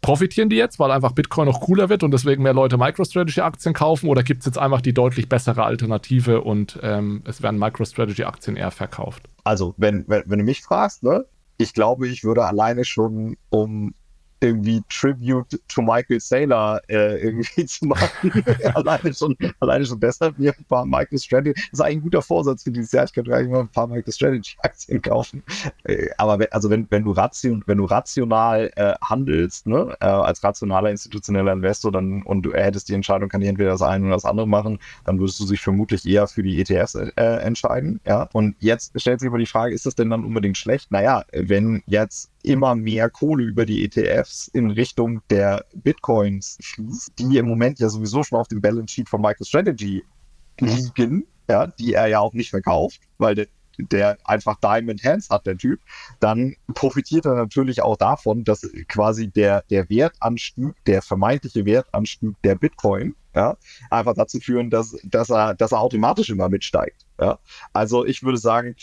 Speaker 1: Profitieren die jetzt, weil einfach Bitcoin noch cooler wird und deswegen mehr Leute MicroStrategy-Aktien kaufen? Oder gibt es jetzt einfach die deutlich bessere Alternative und ähm, es werden MicroStrategy-Aktien eher verkauft?
Speaker 3: Also, wenn, wenn, wenn du mich fragst, ne, ich glaube, ich würde alleine schon um irgendwie Tribute to Michael Saylor äh, irgendwie *laughs* zu machen. *laughs* alleine, schon, alleine schon deshalb mir ein paar Michael Strategy. Das ist eigentlich ein guter Vorsatz für dieses Jahr. Ich könnte eigentlich mal ein paar Michael Strategy Aktien kaufen. Äh, aber wenn, also wenn, wenn du ration, wenn du rational äh, handelst, ne, äh, als rationaler institutioneller Investor, dann und du hättest die Entscheidung, kann ich entweder das eine oder das andere machen, dann würdest du dich vermutlich eher für die ETFs äh, entscheiden. Ja. Und jetzt stellt sich aber die Frage, ist das denn dann unbedingt schlecht? Naja, wenn jetzt immer mehr Kohle über die ETFs in Richtung der Bitcoins fließt, die im Moment ja sowieso schon auf dem Balance Sheet von MicroStrategy liegen, ja, die er ja auch nicht verkauft, weil der, der einfach Diamond Hands hat, der Typ, dann profitiert er natürlich auch davon, dass quasi der, der Wertanstieg, der vermeintliche Wertanstieg der Bitcoin, ja, einfach dazu führen, dass, dass, er, dass er automatisch immer mitsteigt. Ja? Also ich würde sagen,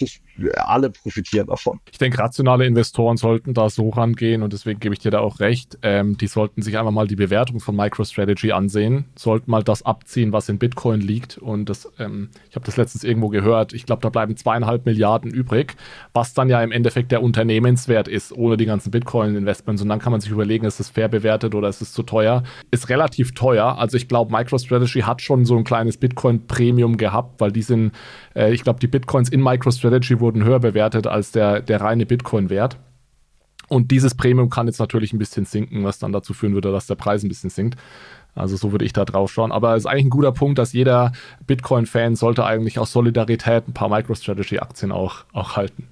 Speaker 3: alle profitieren davon.
Speaker 1: Ich denke, rationale Investoren sollten da so rangehen und deswegen gebe ich dir da auch recht. Ähm, die sollten sich einfach mal die Bewertung von MicroStrategy ansehen, sollten mal das abziehen, was in Bitcoin liegt. Und das, ähm, ich habe das letztens irgendwo gehört, ich glaube, da bleiben zweieinhalb Milliarden übrig, was dann ja im Endeffekt der Unternehmenswert ist, ohne die ganzen Bitcoin-Investments. Und dann kann man sich überlegen, ist es fair bewertet oder ist es zu teuer? Ist relativ teuer. Also ich glaube, MicroStrategy hat schon so ein kleines Bitcoin-Premium gehabt, weil die sind äh, ich glaube, die Bitcoins in MicroStrategy wurden höher bewertet als der, der reine Bitcoin-Wert. Und dieses Premium kann jetzt natürlich ein bisschen sinken, was dann dazu führen würde, dass der Preis ein bisschen sinkt. Also so würde ich da drauf schauen. Aber es ist eigentlich ein guter Punkt, dass jeder Bitcoin-Fan sollte eigentlich aus Solidarität ein paar MicroStrategy-Aktien auch, auch halten.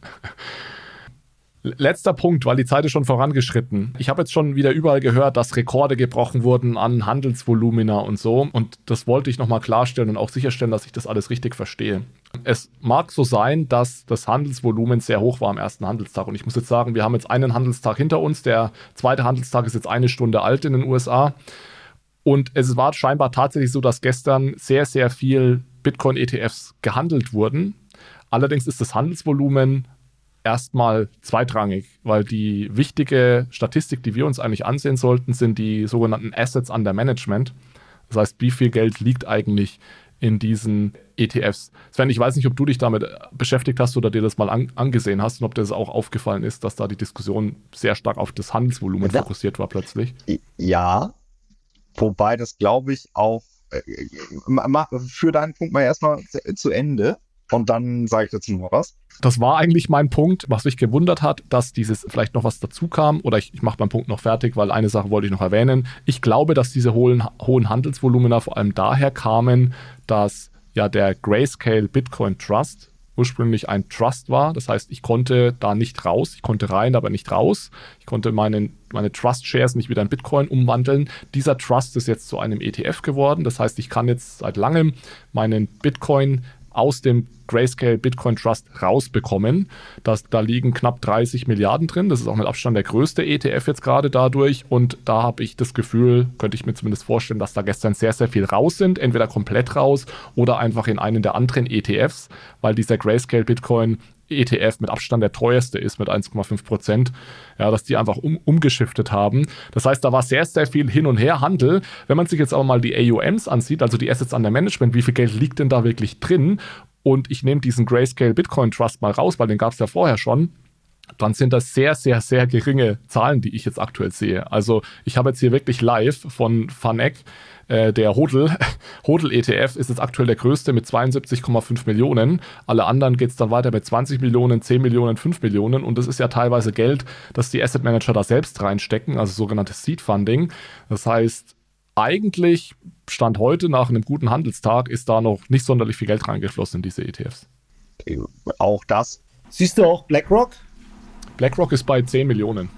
Speaker 1: Letzter Punkt, weil die Zeit ist schon vorangeschritten. Ich habe jetzt schon wieder überall gehört, dass Rekorde gebrochen wurden an Handelsvolumina und so. Und das wollte ich nochmal klarstellen und auch sicherstellen, dass ich das alles richtig verstehe. Es mag so sein, dass das Handelsvolumen sehr hoch war am ersten Handelstag. Und ich muss jetzt sagen, wir haben jetzt einen Handelstag hinter uns. Der zweite Handelstag ist jetzt eine Stunde alt in den USA. Und es war scheinbar tatsächlich so, dass gestern sehr, sehr viel Bitcoin-ETFs gehandelt wurden. Allerdings ist das Handelsvolumen erstmal zweitrangig, weil die wichtige Statistik, die wir uns eigentlich ansehen sollten, sind die sogenannten Assets under Management. Das heißt, wie viel Geld liegt eigentlich in diesen ETFs. Sven, ich weiß nicht, ob du dich damit beschäftigt hast oder dir das mal an, angesehen hast und ob dir das auch aufgefallen ist, dass da die Diskussion sehr stark auf das Handelsvolumen ja. fokussiert war plötzlich.
Speaker 3: Ja, wobei das glaube ich auch, äh, für deinen Punkt mal erstmal zu Ende und dann sage ich dazu noch was.
Speaker 1: Das war eigentlich mein Punkt, was mich gewundert hat, dass dieses vielleicht noch was dazu kam. Oder ich, ich mache meinen Punkt noch fertig, weil eine Sache wollte ich noch erwähnen. Ich glaube, dass diese hohen, hohen Handelsvolumina vor allem daher kamen, dass ja der Grayscale Bitcoin Trust ursprünglich ein Trust war. Das heißt, ich konnte da nicht raus. Ich konnte rein, aber nicht raus. Ich konnte meinen, meine Trust-Shares nicht wieder in Bitcoin umwandeln. Dieser Trust ist jetzt zu einem ETF geworden. Das heißt, ich kann jetzt seit langem meinen Bitcoin aus dem Grayscale Bitcoin Trust rausbekommen. Das, da liegen knapp 30 Milliarden drin. Das ist auch mit Abstand der größte ETF jetzt gerade dadurch. Und da habe ich das Gefühl, könnte ich mir zumindest vorstellen, dass da gestern sehr, sehr viel raus sind. Entweder komplett raus oder einfach in einen der anderen ETFs, weil dieser Grayscale Bitcoin ETF mit Abstand der teuerste ist mit 1,5 Prozent, ja, dass die einfach um, umgeschiftet haben. Das heißt, da war sehr, sehr viel Hin- und Her-Handel. Wenn man sich jetzt aber mal die AUMs ansieht, also die Assets under Management, wie viel Geld liegt denn da wirklich drin? Und ich nehme diesen Grayscale Bitcoin Trust mal raus, weil den gab es ja vorher schon dann sind das sehr, sehr, sehr geringe Zahlen, die ich jetzt aktuell sehe. Also ich habe jetzt hier wirklich live von Fanek äh, der Hodl, *laughs* Hodl ETF ist jetzt aktuell der größte mit 72,5 Millionen. Alle anderen geht es dann weiter mit 20 Millionen, 10 Millionen, 5 Millionen. Und das ist ja teilweise Geld, das die Asset Manager da selbst reinstecken, also sogenanntes Seed Funding. Das heißt, eigentlich Stand heute nach einem guten Handelstag ist da noch nicht sonderlich viel Geld reingeflossen in diese ETFs.
Speaker 3: Auch das.
Speaker 2: Siehst du auch BlackRock?
Speaker 1: BlackRock ist bei 10 Millionen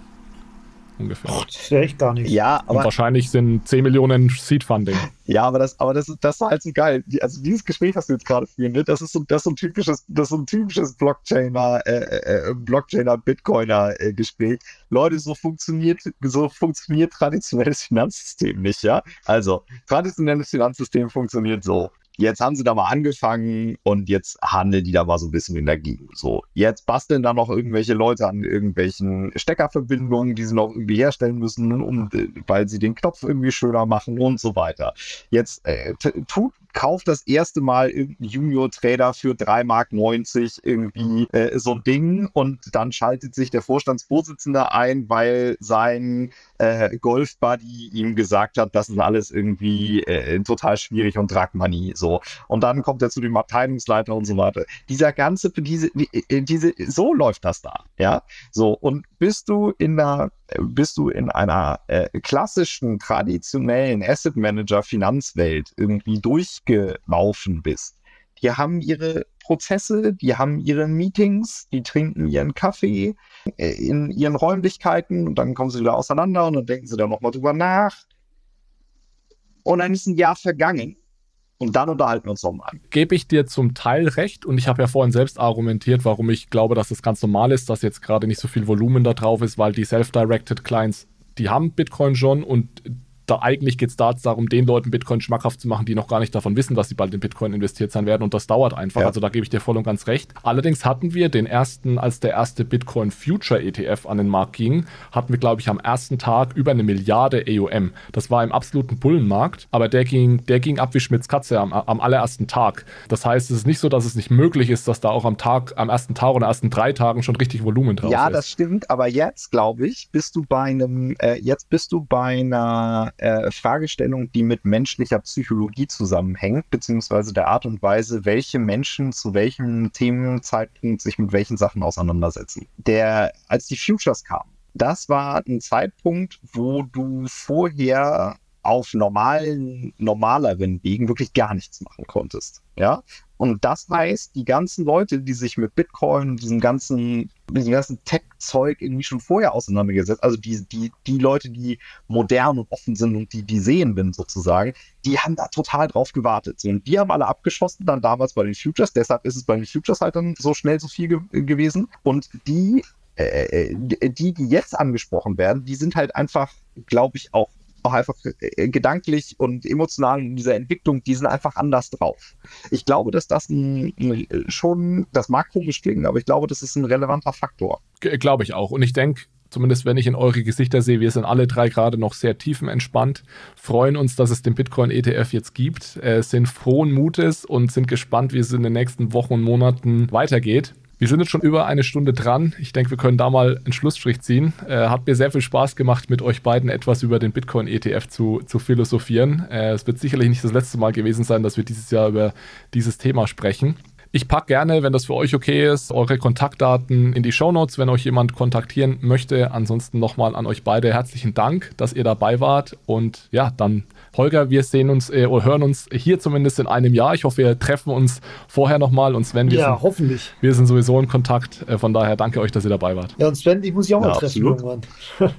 Speaker 1: ungefähr.
Speaker 2: Ach, das wäre ich gar nicht.
Speaker 3: Ja,
Speaker 1: aber. Und wahrscheinlich sind 10 Millionen Seed Funding.
Speaker 3: Ja, aber das, aber das, das ist halt so geil. Also dieses Gespräch, was wir jetzt gerade führen, ne, das ist so, das ist so ein typisches, das ist so ein typisches Blockchainer, äh, äh, äh, Blockchainer, Bitcoiner äh, Gespräch. Leute, so funktioniert, so funktioniert traditionelles Finanzsystem nicht, ja? Also, traditionelles Finanzsystem funktioniert so. Jetzt haben sie da mal angefangen und jetzt handeln die da mal so ein bisschen in der Gegend. So, jetzt basteln da noch irgendwelche Leute an irgendwelchen Steckerverbindungen, die sie noch irgendwie herstellen müssen, um, weil sie den Knopf irgendwie schöner machen und so weiter. Jetzt äh, tut kauft das erste Mal irgendein Junior-Trader für 3,90 Mark irgendwie äh, so ein Ding und dann schaltet sich der Vorstandsvorsitzende ein, weil sein äh, Golf-Buddy ihm gesagt hat, das ist alles irgendwie äh, total schwierig und Dragmoney so. Und dann kommt er zu dem Abteilungsleiter und so weiter. Dieser ganze, diese, äh, diese, so läuft das da, ja. So, und bist du in einer, bist du in einer äh, klassischen, traditionellen Asset Manager Finanzwelt irgendwie durchgelaufen bist, die haben ihre Prozesse, die haben ihre Meetings, die trinken ihren Kaffee äh, in ihren Räumlichkeiten und dann kommen sie wieder auseinander und dann denken sie da nochmal drüber nach. Und dann ist ein Jahr vergangen und dann unterhalten wir uns nochmal.
Speaker 1: Gebe ich dir zum Teil recht und ich habe ja vorhin selbst argumentiert, warum ich glaube, dass es das ganz normal ist, dass jetzt gerade nicht so viel Volumen da drauf ist, weil die Self-Directed Clients, die haben Bitcoin schon und da eigentlich geht es da darum, den Leuten Bitcoin schmackhaft zu machen, die noch gar nicht davon wissen, dass sie bald in Bitcoin investiert sein werden. Und das dauert einfach. Ja. Also da gebe ich dir voll und ganz recht. Allerdings hatten wir den ersten, als der erste Bitcoin Future ETF an den Markt ging, hatten wir, glaube ich, am ersten Tag über eine Milliarde EUM. Das war im absoluten Bullenmarkt, aber der ging, der ging ab wie Schmitz Katze am, am allerersten Tag. Das heißt, es ist nicht so, dass es nicht möglich ist, dass da auch am Tag, am ersten Tag oder ersten drei Tagen schon richtig Volumen drauf
Speaker 3: ja,
Speaker 1: ist.
Speaker 3: Ja, das stimmt. Aber jetzt, glaube ich, bist du bei einem, äh, jetzt bist du bei einer äh, Fragestellung, die mit menschlicher Psychologie zusammenhängt, beziehungsweise der Art und Weise, welche Menschen zu welchem Themenzeitpunkt sich mit welchen Sachen auseinandersetzen. Der, als die Futures kamen, das war ein Zeitpunkt, wo du vorher auf normalen, normaleren Wegen wirklich gar nichts machen konntest. Ja, und das heißt, die ganzen Leute, die sich mit Bitcoin und diesem ganzen, diesem ganzen Tech-Zeug irgendwie schon vorher auseinandergesetzt, also die, die, die Leute, die modern und offen sind und die, die sehen bin sozusagen, die haben da total drauf gewartet. Und die haben alle abgeschossen dann damals bei den Futures. Deshalb ist es bei den Futures halt dann so schnell so viel ge gewesen. Und die, äh, äh die, die jetzt angesprochen werden, die sind halt einfach, glaube ich, auch auch einfach äh, gedanklich und emotional in dieser Entwicklung, die sind einfach anders drauf. Ich glaube, dass das ein, ein, schon, das mag komisch klingen, aber ich glaube, das ist ein relevanter Faktor.
Speaker 1: Glaube ich auch. Und ich denke, zumindest wenn ich in eure Gesichter sehe, wir sind alle drei gerade noch sehr tiefenentspannt, freuen uns, dass es den Bitcoin-ETF jetzt gibt, äh, sind frohen Mutes und sind gespannt, wie es in den nächsten Wochen und Monaten weitergeht. Wir sind jetzt schon über eine Stunde dran. Ich denke, wir können da mal einen Schlussstrich ziehen. Äh, hat mir sehr viel Spaß gemacht, mit euch beiden etwas über den Bitcoin-ETF zu, zu philosophieren. Äh, es wird sicherlich nicht das letzte Mal gewesen sein, dass wir dieses Jahr über dieses Thema sprechen. Ich packe gerne, wenn das für euch okay ist, eure Kontaktdaten in die Show Notes, wenn euch jemand kontaktieren möchte. Ansonsten nochmal an euch beide herzlichen Dank, dass ihr dabei wart. Und ja, dann Holger, wir sehen uns äh, oder hören uns hier zumindest in einem Jahr. Ich hoffe, wir treffen uns vorher nochmal. Und Sven, wir,
Speaker 2: ja,
Speaker 1: sind,
Speaker 2: hoffentlich.
Speaker 1: wir sind sowieso in Kontakt. Äh, von daher danke euch, dass ihr dabei wart.
Speaker 2: Ja, und Sven, ich muss dich auch mal treffen irgendwann. *laughs*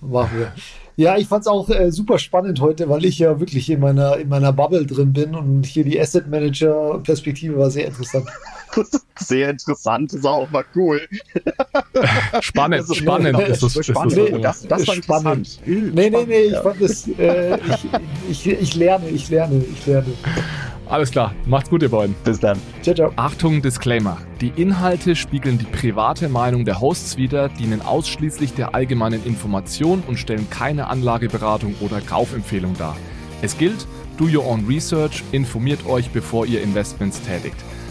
Speaker 2: Machen wir. Ja, ich fand es auch äh, super spannend heute, weil ich ja wirklich in meiner, in meiner Bubble drin bin und hier die Asset Manager Perspektive war sehr interessant. *laughs*
Speaker 3: Sehr interessant, ist auch mal cool. *laughs*
Speaker 1: Spannend, *laughs* also, spannend.
Speaker 2: ist das, spannend. Nee, das, das war spannend. Nee, nee, nee, ich fand das, äh, ich, ich, ich lerne, ich lerne, ich lerne.
Speaker 1: Alles klar, macht's gut, ihr beiden.
Speaker 3: Bis dann.
Speaker 1: Ciao, ciao. Achtung, Disclaimer. Die Inhalte spiegeln die private Meinung der Hosts wider, dienen ausschließlich der allgemeinen Information und stellen keine Anlageberatung oder Kaufempfehlung dar. Es gilt, do your own research, informiert euch, bevor ihr Investments tätigt.